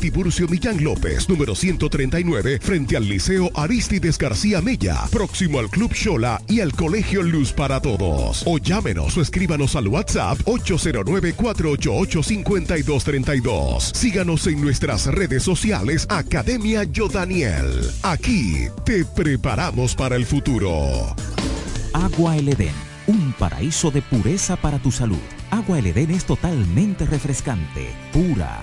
Tiburcio Millán López, número 139, frente al Liceo Aristides García Mella, próximo al Club Shola y al Colegio Luz para Todos. O llámenos o escríbanos al WhatsApp 809-488-5232. Síganos en nuestras redes sociales Academia Yodaniel. Aquí te preparamos para el futuro. Agua El Edén, un paraíso de pureza para tu salud. Agua El Edén es totalmente refrescante, pura.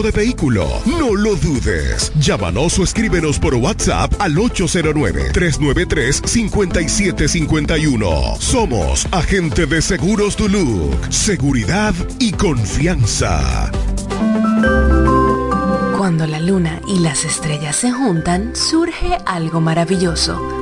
de vehículo. No lo dudes. Llámanos o escríbenos por WhatsApp al 809-393-5751. Somos Agente de Seguros Duluc. Seguridad y confianza. Cuando la luna y las estrellas se juntan, surge algo maravilloso.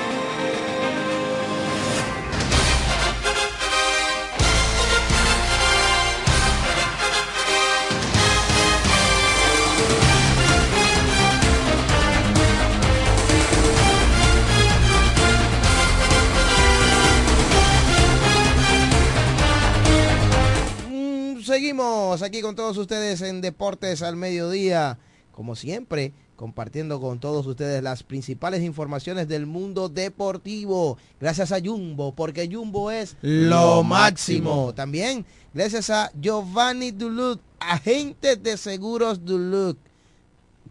Seguimos aquí con todos ustedes en Deportes al Mediodía, como siempre, compartiendo con todos ustedes las principales informaciones del mundo deportivo. Gracias a Jumbo, porque Jumbo es Lo máximo. También gracias a Giovanni Duluth, agente de seguros Duluth.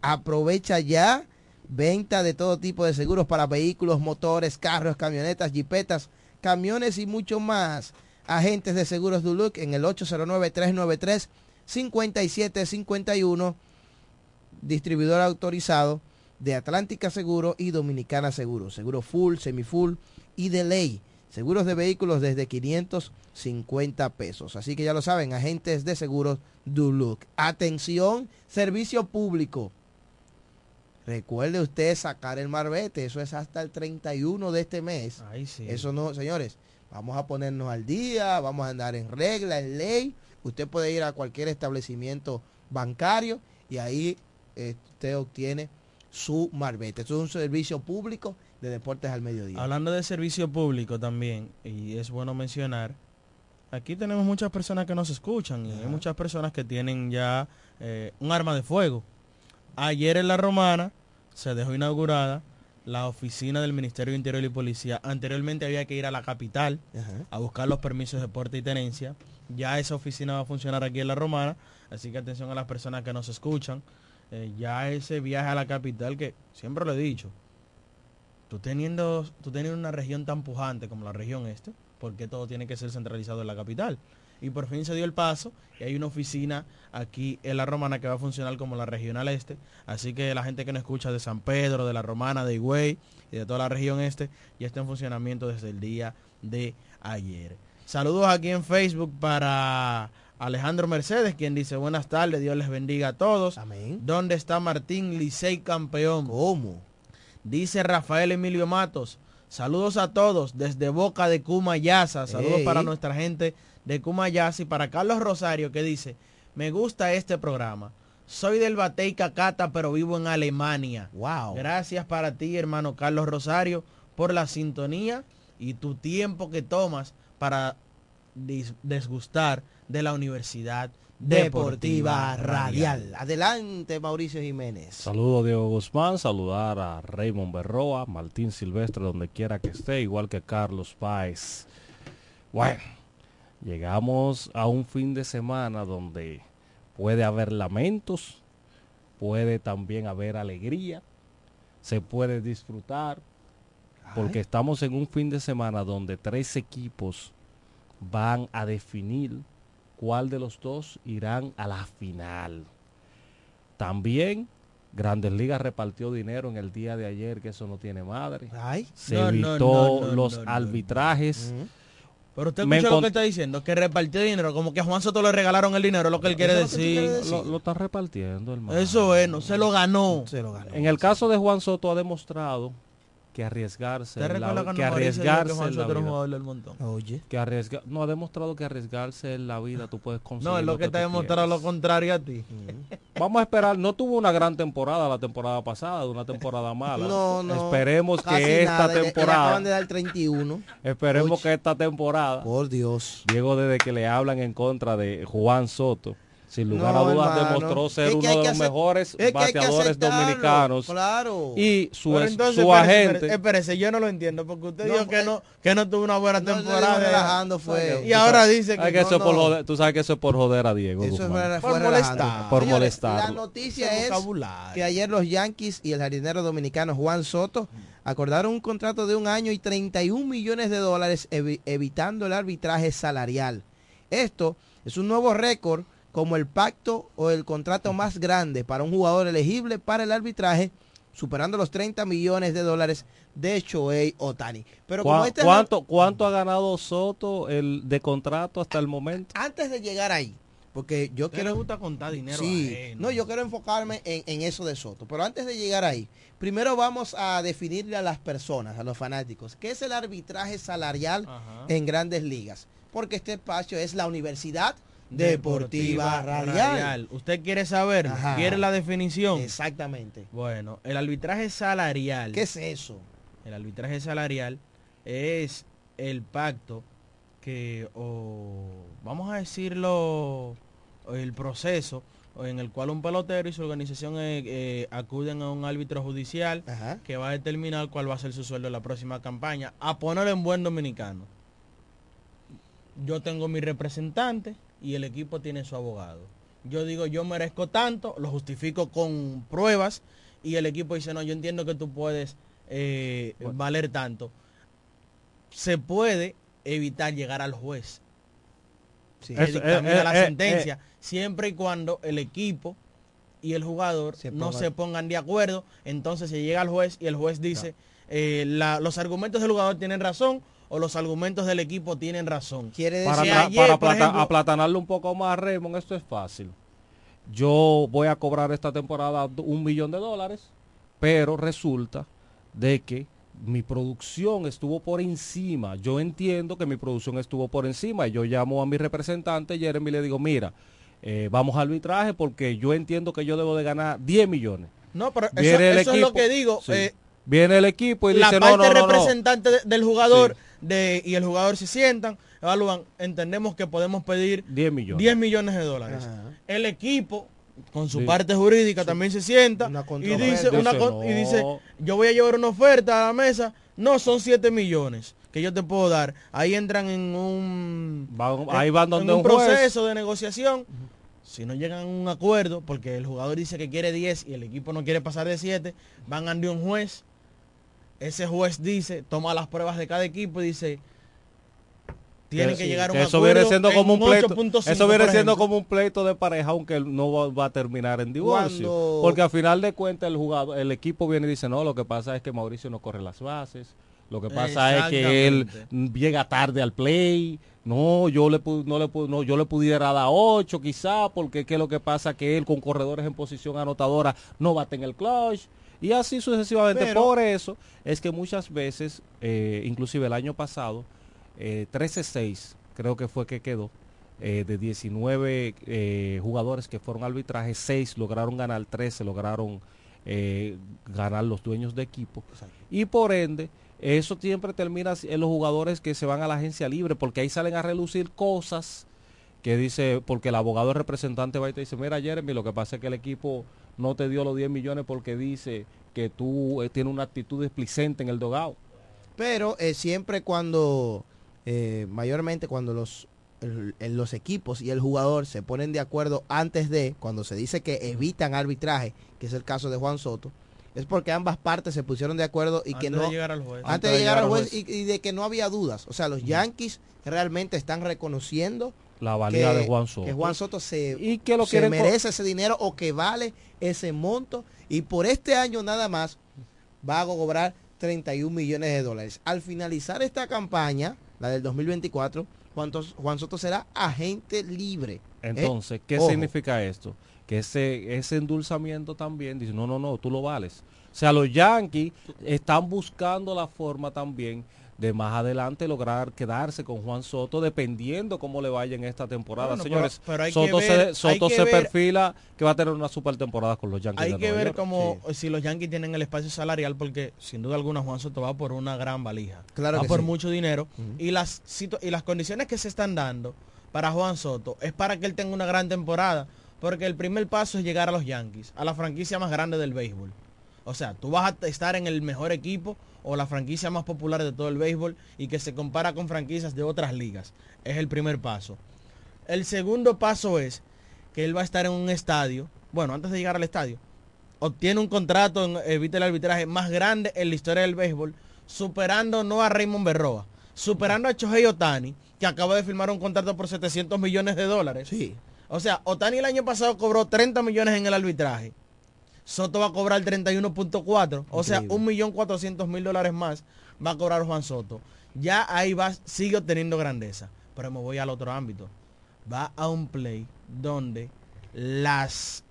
Aprovecha ya venta de todo tipo de seguros para vehículos, motores, carros, camionetas, jipetas, camiones y mucho más. Agentes de seguros Duluth en el 809-393-5751 distribuidor autorizado de Atlántica Seguro y Dominicana Seguro. Seguro full, semi-full y de ley. Seguros de vehículos desde 550 pesos. Así que ya lo saben, agentes de seguros Duluc. Atención, servicio público. Recuerde usted sacar el marbete. Eso es hasta el 31 de este mes. Sí. Eso no, señores. Vamos a ponernos al día, vamos a andar en regla, en ley. Usted puede ir a cualquier establecimiento bancario y ahí eh, usted obtiene su marbete. Esto es un servicio público de deportes al mediodía. Hablando de servicio público también, y es bueno mencionar, aquí tenemos muchas personas que nos escuchan y hay muchas personas que tienen ya eh, un arma de fuego. Ayer en La Romana se dejó inaugurada la oficina del Ministerio de Interior y Policía. Anteriormente había que ir a la capital a buscar los permisos de porte y tenencia. Ya esa oficina va a funcionar aquí en La Romana, así que atención a las personas que nos escuchan. Eh, ya ese viaje a la capital que siempre lo he dicho, tú teniendo, tú teniendo una región tan pujante como la región este, porque todo tiene que ser centralizado en la capital? Y por fin se dio el paso y hay una oficina aquí en la Romana que va a funcionar como la regional este. Así que la gente que nos escucha de San Pedro, de la Romana, de Higüey y de toda la región este, ya está en funcionamiento desde el día de ayer. Saludos aquí en Facebook para Alejandro Mercedes, quien dice buenas tardes, Dios les bendiga a todos. Amén. ¿Dónde está Martín Licey campeón? ¿Cómo? Dice Rafael Emilio Matos. Saludos a todos desde Boca de Cumayasa. Saludos para nuestra gente de Cumayasa y para Carlos Rosario que dice, me gusta este programa. Soy del Batey Cacata, pero vivo en Alemania. Wow. Gracias para ti, hermano Carlos Rosario, por la sintonía y tu tiempo que tomas para dis- desgustar de la Universidad Deportiva Radial. Radial. Adelante, Mauricio Jiménez. Saludo Diego Guzmán, saludar a Raymond Berroa, Martín Silvestre, donde quiera que esté, igual que Carlos Páez. Bueno, llegamos a un fin de semana donde puede haber lamentos, puede también haber alegría, se puede disfrutar, porque estamos en un fin de semana donde tres equipos van a definir cuál de los dos irán a la final. También Grandes Ligas repartió dinero en el día de ayer, que eso no tiene madre. Se No, evitó no, no, los no, no, arbitrajes. Pero usted Me escucha lo que está diciendo, que repartió dinero, como que a Juan Soto le regalaron el dinero, es lo que él quiere decir. Lo, lo está repartiendo, hermano. Eso es, no se lo ganó. En el caso de Juan Soto ha demostrado que arriesgarse, ¿Te en la- que que arriesgarse en la vida. del montón? Oye. Que arriesga, no ha demostrado que arriesgarse en la vida tú puedes conseguir. No, es lo que tú te ha demostrado lo contrario a ti. Vamos a esperar, no tuvo una gran temporada la temporada pasada, una temporada mala. No, no. Esperemos que esta nada, y le- y Le temporada acaban de dar 31. Esperemos que esta temporada. Por Dios. Diego, desde que le hablan en contra de Juan Soto, sin lugar No, a dudas hermano. demostró ser Es que uno de los mejores es que bateadores dominicanos. Claro. Y su, Pero es- entonces, su espérese, agente. espérese, espérese, yo no lo entiendo, porque usted No, dijo que no, que no tuvo una buena temporada. relajando fue. Y ahora dice que, que no, eso es por joder- tú sabes que eso es por joder a Diego. Eso fue, Por molestar. Por molestarlo. La noticia es que ayer los Yankees y el jardinero dominicano Juan Soto acordaron un contrato de un año y 31 millones de dólares evi- evitando el arbitraje salarial. Esto es un nuevo récord como el pacto o el contrato más grande para un jugador elegible para el arbitraje, superando los 30 millones de dólares de Shohei Otani. Pero como ¿Cuá- este es la- ¿Cuánto, ¿Cuánto ha ganado Soto el de contrato hasta el momento? antes de llegar ahí, porque yo usted le quiero gusta contar dinero Sí, ajeno. no, yo quiero enfocarme en, en eso de Soto. Pero antes de llegar ahí, primero vamos a definirle a las personas, a los fanáticos, qué es el arbitraje salarial Ajá. en grandes ligas. Porque este espacio es la Universidad Deportiva, Radial. ¿Usted quiere saber? Ajá. ¿Quiere la definición? Exactamente. Bueno, el arbitraje salarial. ¿Qué es eso? El arbitraje salarial es el pacto que, o vamos a decirlo, el proceso en el cual un pelotero y su organización eh, eh, acuden a un árbitro judicial Ajá. que va a determinar cuál va a ser su sueldo en la próxima campaña. A ponerlo en buen dominicano. Yo tengo mi representante y el equipo tiene su abogado. Yo digo, yo merezco tanto, lo justifico con pruebas y el equipo dice, no, yo entiendo que tú puedes eh, valer tanto. Se puede evitar llegar al juez. Sí. Eso, eh, la eh, sentencia, siempre y cuando el equipo y el jugador Se no se pongan de acuerdo, entonces se llega al juez y el juez dice, eh, la- los argumentos del jugador tienen razón o los argumentos del equipo tienen razón. Quiere Para, decir, ayer, para aplata- ejemplo- aplatanarlo un poco más, Raymond, esto es fácil. Yo voy a cobrar esta temporada un millón de dólares, pero resulta de que mi producción estuvo por encima. Yo entiendo que mi producción estuvo por encima y yo llamo a mi representante Jeremy y le digo, mira, eh, vamos al arbitraje porque yo entiendo que yo debo de ganar 10 millones. No, pero eso, eso es lo que digo. sí. eh, Viene el equipo y la dice, parte no, no, no, representante de- del jugador de, y el jugador se sientan, evalúan, entendemos que podemos pedir 10 millones. 10 millones de dólares. Ajá. El equipo, con su Sí. parte jurídica, también se sienta Una y dice, una y yo voy a llevar una oferta a la mesa, no, son 7 millones que yo te puedo dar. Ahí entran en un, Van- en- ahí van en donde un un juez. proceso de negociación. Si no llegan a un acuerdo, porque el jugador dice que quiere 10 y el equipo no quiere pasar de 7, van ante un juez. Ese juez dice, toma las pruebas de cada equipo y dice, tienen que, sí, llegar a un que eso acuerdo. viene siendo en como un pleito 8.5, eso viene siendo como un pleito de pareja aunque no va, va a terminar en divorcio. Cuando- porque al final de cuentas el jugador el equipo viene y dice no lo que pasa es que Mauricio no corre las bases. Lo que pasa es que él llega tarde al play. No yo le no le no yo le pudiera dar 8 quizá porque que lo que pasa que él con corredores en posición anotadora no bate en el clutch y así sucesivamente Pero- por eso es que muchas veces eh, inclusive el año pasado eh, 13-6 creo que fue que quedó eh, de 19 eh, jugadores que fueron arbitraje, 6 lograron ganar, 13 lograron eh, ganar los dueños de equipo. Y por ende, eso siempre termina en los jugadores que se van a la agencia libre, porque ahí salen a relucir cosas que dice, porque el abogado representante va y te dice, mira Jeremy, lo que pasa es que el equipo no te dio los 10 millones porque dice que tú eh, tienes una actitud displicente en el dogado. Pero eh, siempre cuando, eh, mayormente cuando los, el- los equipos y el jugador se ponen de acuerdo antes de, cuando se dice que evitan arbitraje, que es el caso de Juan Soto, es porque ambas partes se pusieron de acuerdo y que Antes no... de llegar al juez. Antes de llegar al juez y, y de que no había dudas. O sea, los Yankees realmente están reconociendo La valía que- de Juan Soto. Que Juan Soto se, Y que lo se merece ese dinero o que vale ese monto. Y por este año nada más va a cobrar 31 millones de dólares. Al finalizar esta campaña, la del 2024, Juan, Juan Soto será agente libre. ¿eh? Entonces, ¿qué Ojo. significa esto? Que ese, ese endulzamiento también dice, no, no, no, tú lo vales. O sea, los Yankees están buscando la forma también de más adelante lograr quedarse con Juan Soto dependiendo cómo le vaya en esta temporada. Bueno, Señores, pero- pero hay Soto, que ver- se, Soto hay que se ver- perfila que va a tener una super temporada con los Yankees. Hay de que Nueva ver York. cómo si los Yankees tienen el espacio salarial porque sin duda alguna Juan Soto va por una gran valija. Claro va que por sí. mucho dinero y las y las condiciones que se están dando para Juan Soto es para que él tenga una gran temporada, porque el primer paso es llegar a los Yankees, a la franquicia más grande del béisbol. O sea, tú vas a estar en el mejor equipo o la franquicia más popular de todo el béisbol y que se compara con franquicias de otras ligas. Es el primer paso. El segundo paso es que él va a estar en un estadio, bueno, antes de llegar al estadio, obtiene un contrato en Evita el arbitraje más grande en la historia del béisbol, superando no a Raymond Berroa, superando a Shohei Otani, que acaba de firmar un contrato por 700 millones de dólares. Sí. O sea, Otani el año pasado cobró 30 millones en el arbitraje. Soto va a cobrar 31.4, o sea, Increíble. 1.400.000 dólares más va a cobrar Juan Soto. Ya ahí va, sigue obteniendo grandeza. Pero me voy al otro ámbito. Va a un play donde las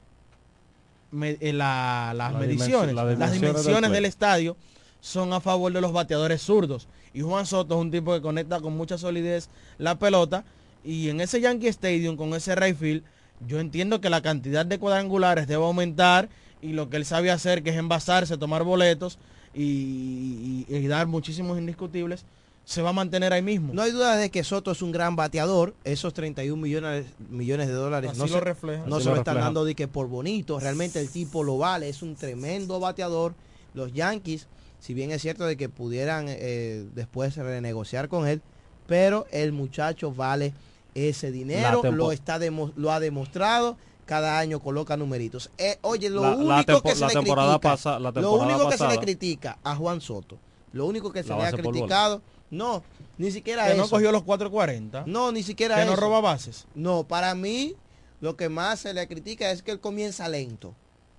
me- eh, la- las La mediciones, dimensión- las las dimensiones del del estadio son a favor de los bateadores zurdos. Y Juan Soto es un tipo que conecta con mucha solidez la pelota. Y en ese Yankee Stadium, con ese right field, yo entiendo que la cantidad de cuadrangulares debe aumentar y lo que él sabe hacer, que es envasarse, tomar boletos y, y- y dar muchísimos indiscutibles, se va a mantener ahí mismo. No hay duda de que Soto es un gran bateador. Esos 31 millones, millones de dólares Así no, lo se, refleja. no Así se lo lo están refleja. dando de que por bonito. Realmente el tipo lo vale. Es un tremendo bateador. Los Yankees, si bien es cierto de que pudieran eh, después renegociar con él, pero el muchacho vale ese dinero. Lo, está demo- lo ha demostrado. Cada año coloca numeritos. Eh, oye, lo La- la único tempo- que se la le temporada critica, pasa- la lo único que se le critica a Juan Soto, lo único que se le ha criticado, no, ni siquiera que eso. no cogió los 440. No, ni siquiera Que no eso. roba bases. No, para mí lo que más se le critica es que él comienza lento.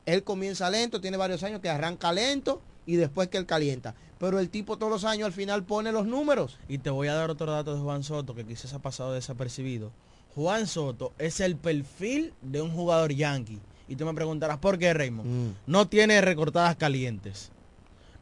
Él comienza lento, tiene varios años que arranca lento y después que él calienta. Pero el tipo todos los años al final pone los números. Y te voy a dar otro dato de Juan Soto que quizás ha pasado desapercibido. Juan Soto es el perfil de un jugador yankee. Y tú me preguntarás, ¿por qué Raymond? Mm. No tiene recortadas calientes.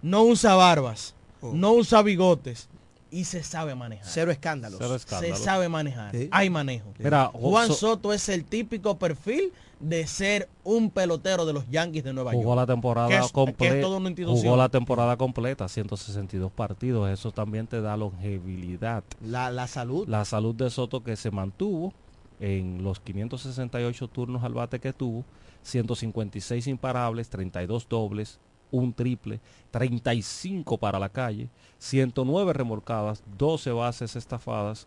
No usa barbas. Oh. No usa bigotes. Y se sabe manejar. Cero escándalos. Cero Se sabe manejar. Sí. Hay manejo. Mira, Juan So- Soto es el típico perfil de ser un pelotero de los Yankees de Nueva Jugó York. la temporada completa. Jugó la temporada completa, 162 partidos. Eso también te da longevidad. La, la salud. La salud de Soto que se mantuvo en los 568 turnos al bate que tuvo, 156 imparables, 32 dobles, un triple, 35 para la calle, 109 remolcadas, 12 bases estafadas,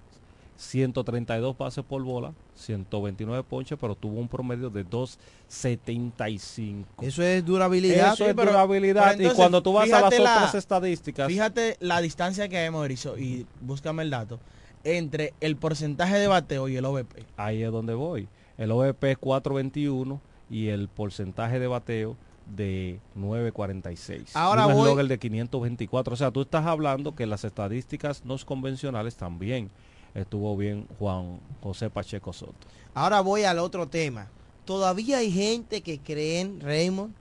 132 bases por bola, 129 ponches, pero tuvo un promedio de 2.75. Eso es durabilidad. Eso es pero- durabilidad. pero entonces, y cuando tú vas a las la- otras estadísticas, Fíjate la distancia que hay, Mauricio, y búscame el dato, entre el porcentaje de bateo y el OVP. ahí es donde voy. El OVP es 421 y el porcentaje de bateo de 9.46. Ahora un voy- de 524. O sea, tú estás hablando que las estadísticas no convencionales también estuvo bien Juan José Pacheco Soto. Ahora voy al otro tema. Todavía hay gente que creen, Raymond,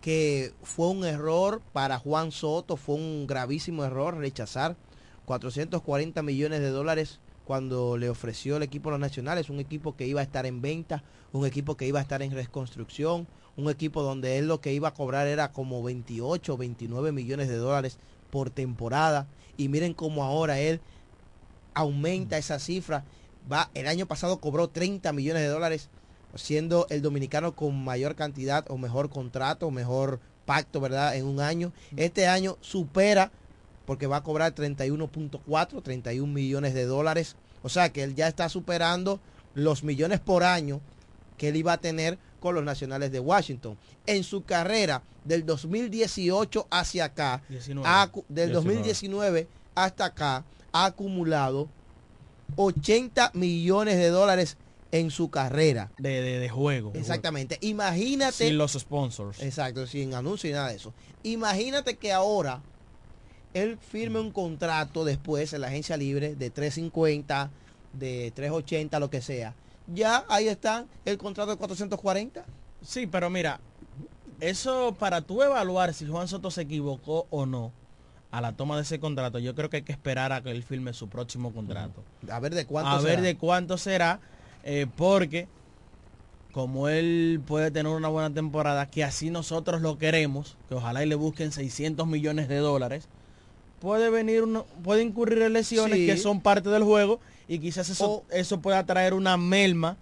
que fue un error para Juan Soto, fue un gravísimo error rechazar 440 millones de dólares cuando le ofreció el equipo a los nacionales, un equipo que iba a estar en venta, un equipo que iba a estar en reconstrucción, un equipo donde él lo que iba a cobrar era como 28, 29 millones de dólares por temporada. Y miren cómo ahora él aumenta esa cifra. Va, el año pasado cobró 30 millones de dólares, siendo el dominicano con mayor cantidad o mejor contrato, mejor pacto, ¿verdad? En un año. Este año supera porque va a cobrar 31.4, 31 millones de dólares. O sea que él ya está superando los millones por año que él iba a tener con los nacionales de Washington. En su carrera del 2018 hacia acá, 19. ha acu- del 19. 2019 hasta acá, ha acumulado 80 millones de dólares en su carrera. De, de, de juego. Exactamente. Imagínate. Sin los sponsors. Exacto, sin anuncio y nada de eso. Imagínate que ahora él firme un contrato después en la agencia libre de 350, de 380, lo que sea. Ya ahí está el contrato de 440. Sí, pero mira, eso para tú evaluar si Juan Soto se equivocó o no a la toma de ese contrato, yo creo que hay que esperar a que él firme su próximo contrato. A ver de cuánto a ver será. de cuánto será, eh, porque como él puede tener una buena temporada, que así nosotros lo queremos, que ojalá y le busquen 600 millones de dólares, puede venir uno, puede incurrir en lesiones Sí. que son parte del juego y quizás eso, eso pueda traer una melma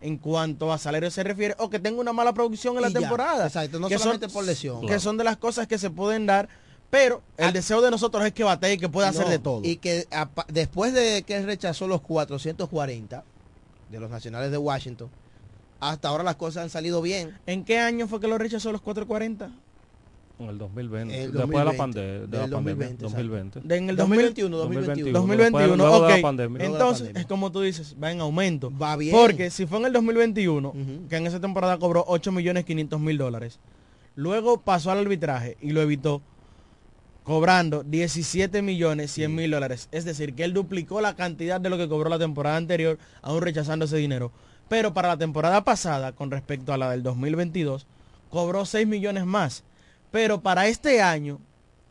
en cuanto a salario se refiere o que tenga una mala producción en la ya. temporada. Exacto, no que solamente por lesión. Que Claro. son de las cosas que se pueden dar, pero el deseo de nosotros es que batee y que pueda hacer de todo. Y que después de que rechazó los 440 de los nacionales de Washington, hasta ahora las cosas han salido bien. ¿En qué año fue que lo rechazó los 440? En el 2020. El después de la, 2020, pandemia, de la del pandemia. 2020, 2020. De en el 2021, 2021, 2021. Después- luego de la ok. pandemia. Luego de la Entonces, pandemia. es como tú dices, va en aumento. Va bien. Porque si fue en el 2021, que en esa temporada cobró 8 millones 500 mil dólares, luego pasó al arbitraje y lo evitó cobrando 17 millones 100 mil dólares. Es decir, que él duplicó la cantidad de lo que cobró la temporada anterior, aún rechazando ese dinero. Pero para la temporada pasada, con respecto a la del 2022, cobró 6 millones más. Pero para este año,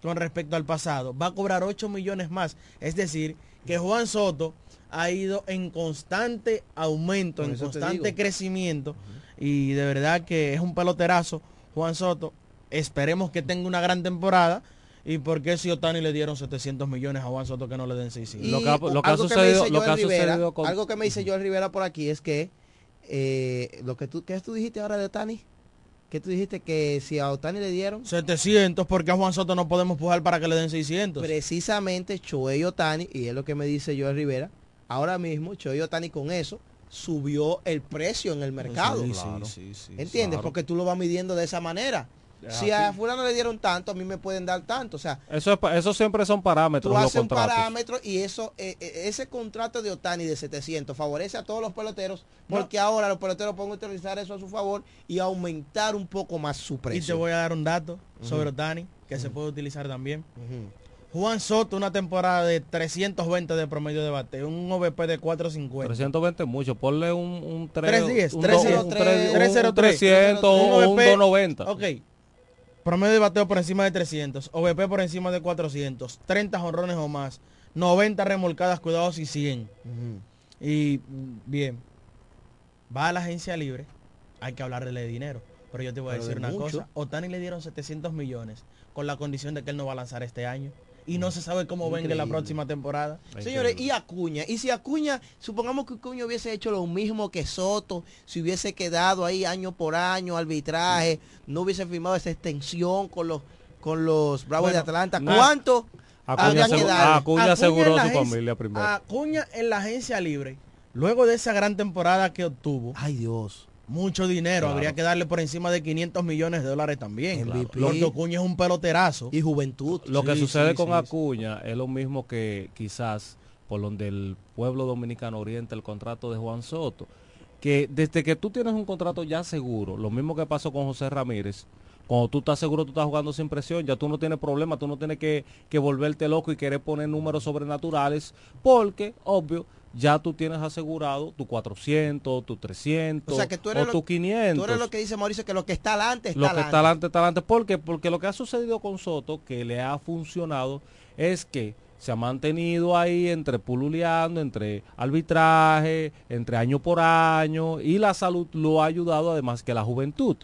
con respecto al pasado, va a cobrar 8 millones más. Es decir, que Juan Soto ha ido en constante aumento, en constante crecimiento. Y de verdad que es un peloterazo, Juan Soto. Esperemos que tenga una gran temporada. ¿Y por qué si Otani le dieron 700 millones a Juan Soto que no le den 600? Y Lo que ha- lo que ha sucedido- lo que ha Joel Rivera- sucedido con- Algo que me dice Joel Rivera por aquí es que eh, lo que tú, ¿qué tú dijiste ahora de Otani? ¿Qué tú dijiste que si a Otani le dieron? 700 porque a Juan Soto no podemos pujar para que le den 600. Precisamente Choey Otani, y es lo que me dice Joel Rivera, ahora mismo Choey Otani con eso subió el precio en el mercado. Sí, sí, sí, sí, ¿Entiendes? claro. Porque tú lo vas midiendo de esa manera. Es Si así. a fulano le dieron tanto, a mí me pueden dar tanto. O sea, Eso, es eso siempre son parámetros, tú haces un parámetro y eso eh, eh, ese contrato de Otani de 700 favorece a todos los peloteros porque ahora los peloteros pueden utilizar eso a su favor y aumentar un poco más su Y precio. te voy a dar un dato sobre. Otani que se puede utilizar también. Juan Soto, una temporada de 320 de promedio de bateo, un OVP de 450. 320 mucho, ponle un, un 3, 310, un, 303, un, tres- un 303, 300 o un OVP, 290. Ok. Promedio de bateo por encima de 300, OVP por encima de 400, 30 jonrones o más, 90 remolcadas, cuidados y 100. Y mm, bien, va a la agencia libre, hay que hablarle de dinero. Pero yo te voy a Pero decir de una mucho. cosa, Otani le dieron 700 millones con la condición de que él no va a lanzar este año. Y no se sabe cómo venga la próxima temporada. Señores, y Acuña, y si Acuña, supongamos que Acuña hubiese hecho lo mismo que Soto, si hubiese quedado ahí año por año, arbitraje, no hubiese firmado esa extensión con los con los Bravos de Atlanta, ¿cuánto Acuña habrían asegu- que darle? Acuña aseguró su familia primero. Acuña en la agencia libre, luego de esa gran temporada que obtuvo, Ay Dios. Mucho dinero, Claro. habría que darle por encima de 500 millones de dólares también. Porque Acuña es un peloterazo. Y juventud. Lo que sucede sí, con sí, Acuña es lo mismo que quizás por donde el pueblo dominicano orienta el contrato de Juan Soto. Que desde que tú tienes un contrato ya seguro, lo mismo que pasó con José Ramírez, cuando tú estás seguro, tú estás jugando sin presión, ya tú no tienes problema, tú no tienes que, que volverte loco y querer poner números sobrenaturales, porque, obvio, ya tú tienes asegurado tu 400, tu 300 O sea que tú eres, o lo, tu 500. tú eres lo que dice Mauricio, que lo que está adelante está Lo que está adelante, está adelante. ¿Por qué? Porque lo que ha sucedido con Soto, que le ha funcionado, es que se ha mantenido ahí entre pululeando, entre arbitraje, entre año por año, y la salud lo ha ayudado además que la juventud.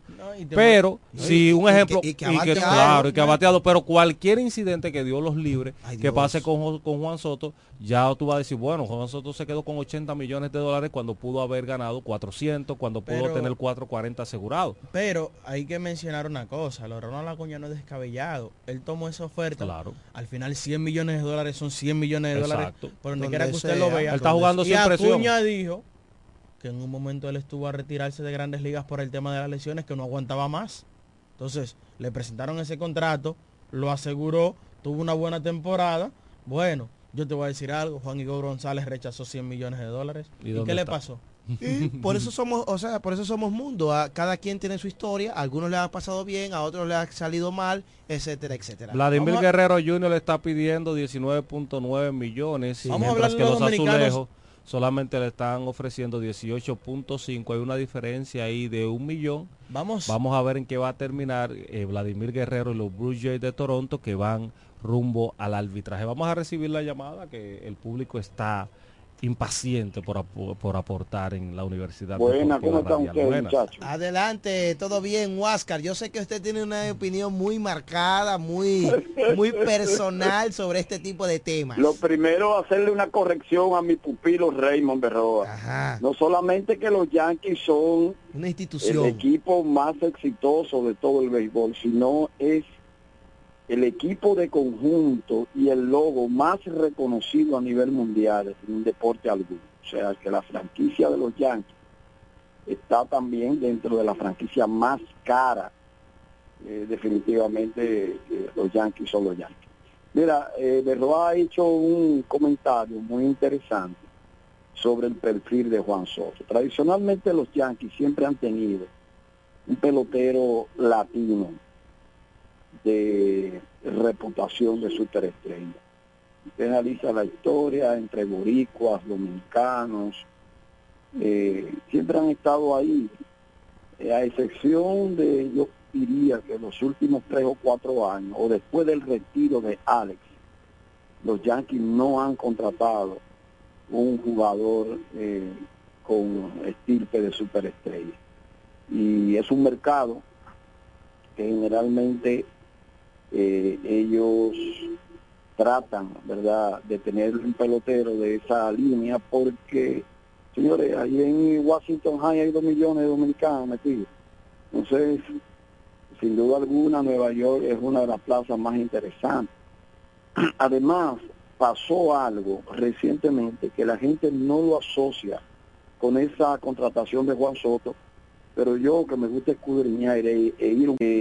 pero, si un ejemplo, y que, claro, y que ha bateado, pero cualquier incidente que dio los libres, que pase con, con Juan Soto, ya tú vas a decir, bueno, Juan Soto se quedó con 80 millones de dólares cuando pudo haber ganado 400, cuando pudo Pero- tener 440 asegurado. Pero hay que mencionar una cosa, lo de Ronald Acuña no es descabellado. Él tomó esa oferta. Claro. Al final 100 millones de dólares son 100 millones de dólares. Exacto. Por donde Donde quiera que usted sea. lo vea. Él está jugando y sin presión. Acuña dijo que en un momento él estuvo a retirarse de grandes ligas por el tema de las lesiones, que no aguantaba más. Entonces, le presentaron ese contrato, lo aseguró, tuvo una buena temporada. Bueno, yo te voy a decir algo, Juan Igor González rechazó 100 millones de dólares. ¿Y ¿Y, dónde qué le está? pasó? Y por eso somos, o sea, por eso somos mundo. A cada quien tiene su historia. A algunos le ha pasado bien, a otros le ha salido mal, etcétera, etcétera. Vladimir a- Guerrero Jr. le está pidiendo 19.9 millones, Vamos a mientras que los azulejos solamente le están ofreciendo 18.5. Hay una diferencia ahí de un millón. Vamos. Vamos a ver en qué va a terminar eh, Vladimir Guerrero y los Blue Jays de Toronto que van rumbo al arbitraje. Vamos a recibir la llamada que el público está impaciente por, apo- por aportar en la Universidad Buena, ¿cómo están Radial. ustedes, Buenas. muchachos? Adelante, todo bien, Huáscar. Yo sé que usted tiene una opinión muy marcada, muy, muy personal sobre este tipo de temas. Lo primero, hacerle una corrección a mi pupilo Raymond Berroa. No solamente que los Yankees son una el institución. equipo más exitoso de todo el béisbol, sino es el equipo de conjunto y el logo más reconocido a nivel mundial en un deporte alguno. O sea, que la franquicia de los Yankees está también dentro de la franquicia más cara. Eh, definitivamente los Yankees son los Yankees. Mira, eh, Berroa ha hecho un comentario muy interesante sobre el perfil de Juan Soto. Tradicionalmente los Yankees siempre han tenido un pelotero latino de reputación de superestrella. Usted analiza la historia entre boricuas, dominicanos, eh, siempre han estado ahí, Eh, a excepción de, yo diría que los últimos tres o cuatro años, o después del retiro de Alex, los Yankees no han contratado un jugador eh, con estirpe de superestrella. Y es un mercado que generalmente eh, ellos tratan, ¿verdad?, de tener un pelotero de esa línea porque, señores, ahí en Washington High hay dos millones de dominicanos metidos. Entonces, sin duda alguna, Nueva York es una de las plazas más interesantes. Además, pasó algo recientemente que la gente no lo asocia con esa contratación de Juan Soto, pero yo que me gusta escudriñar e, e ir eh,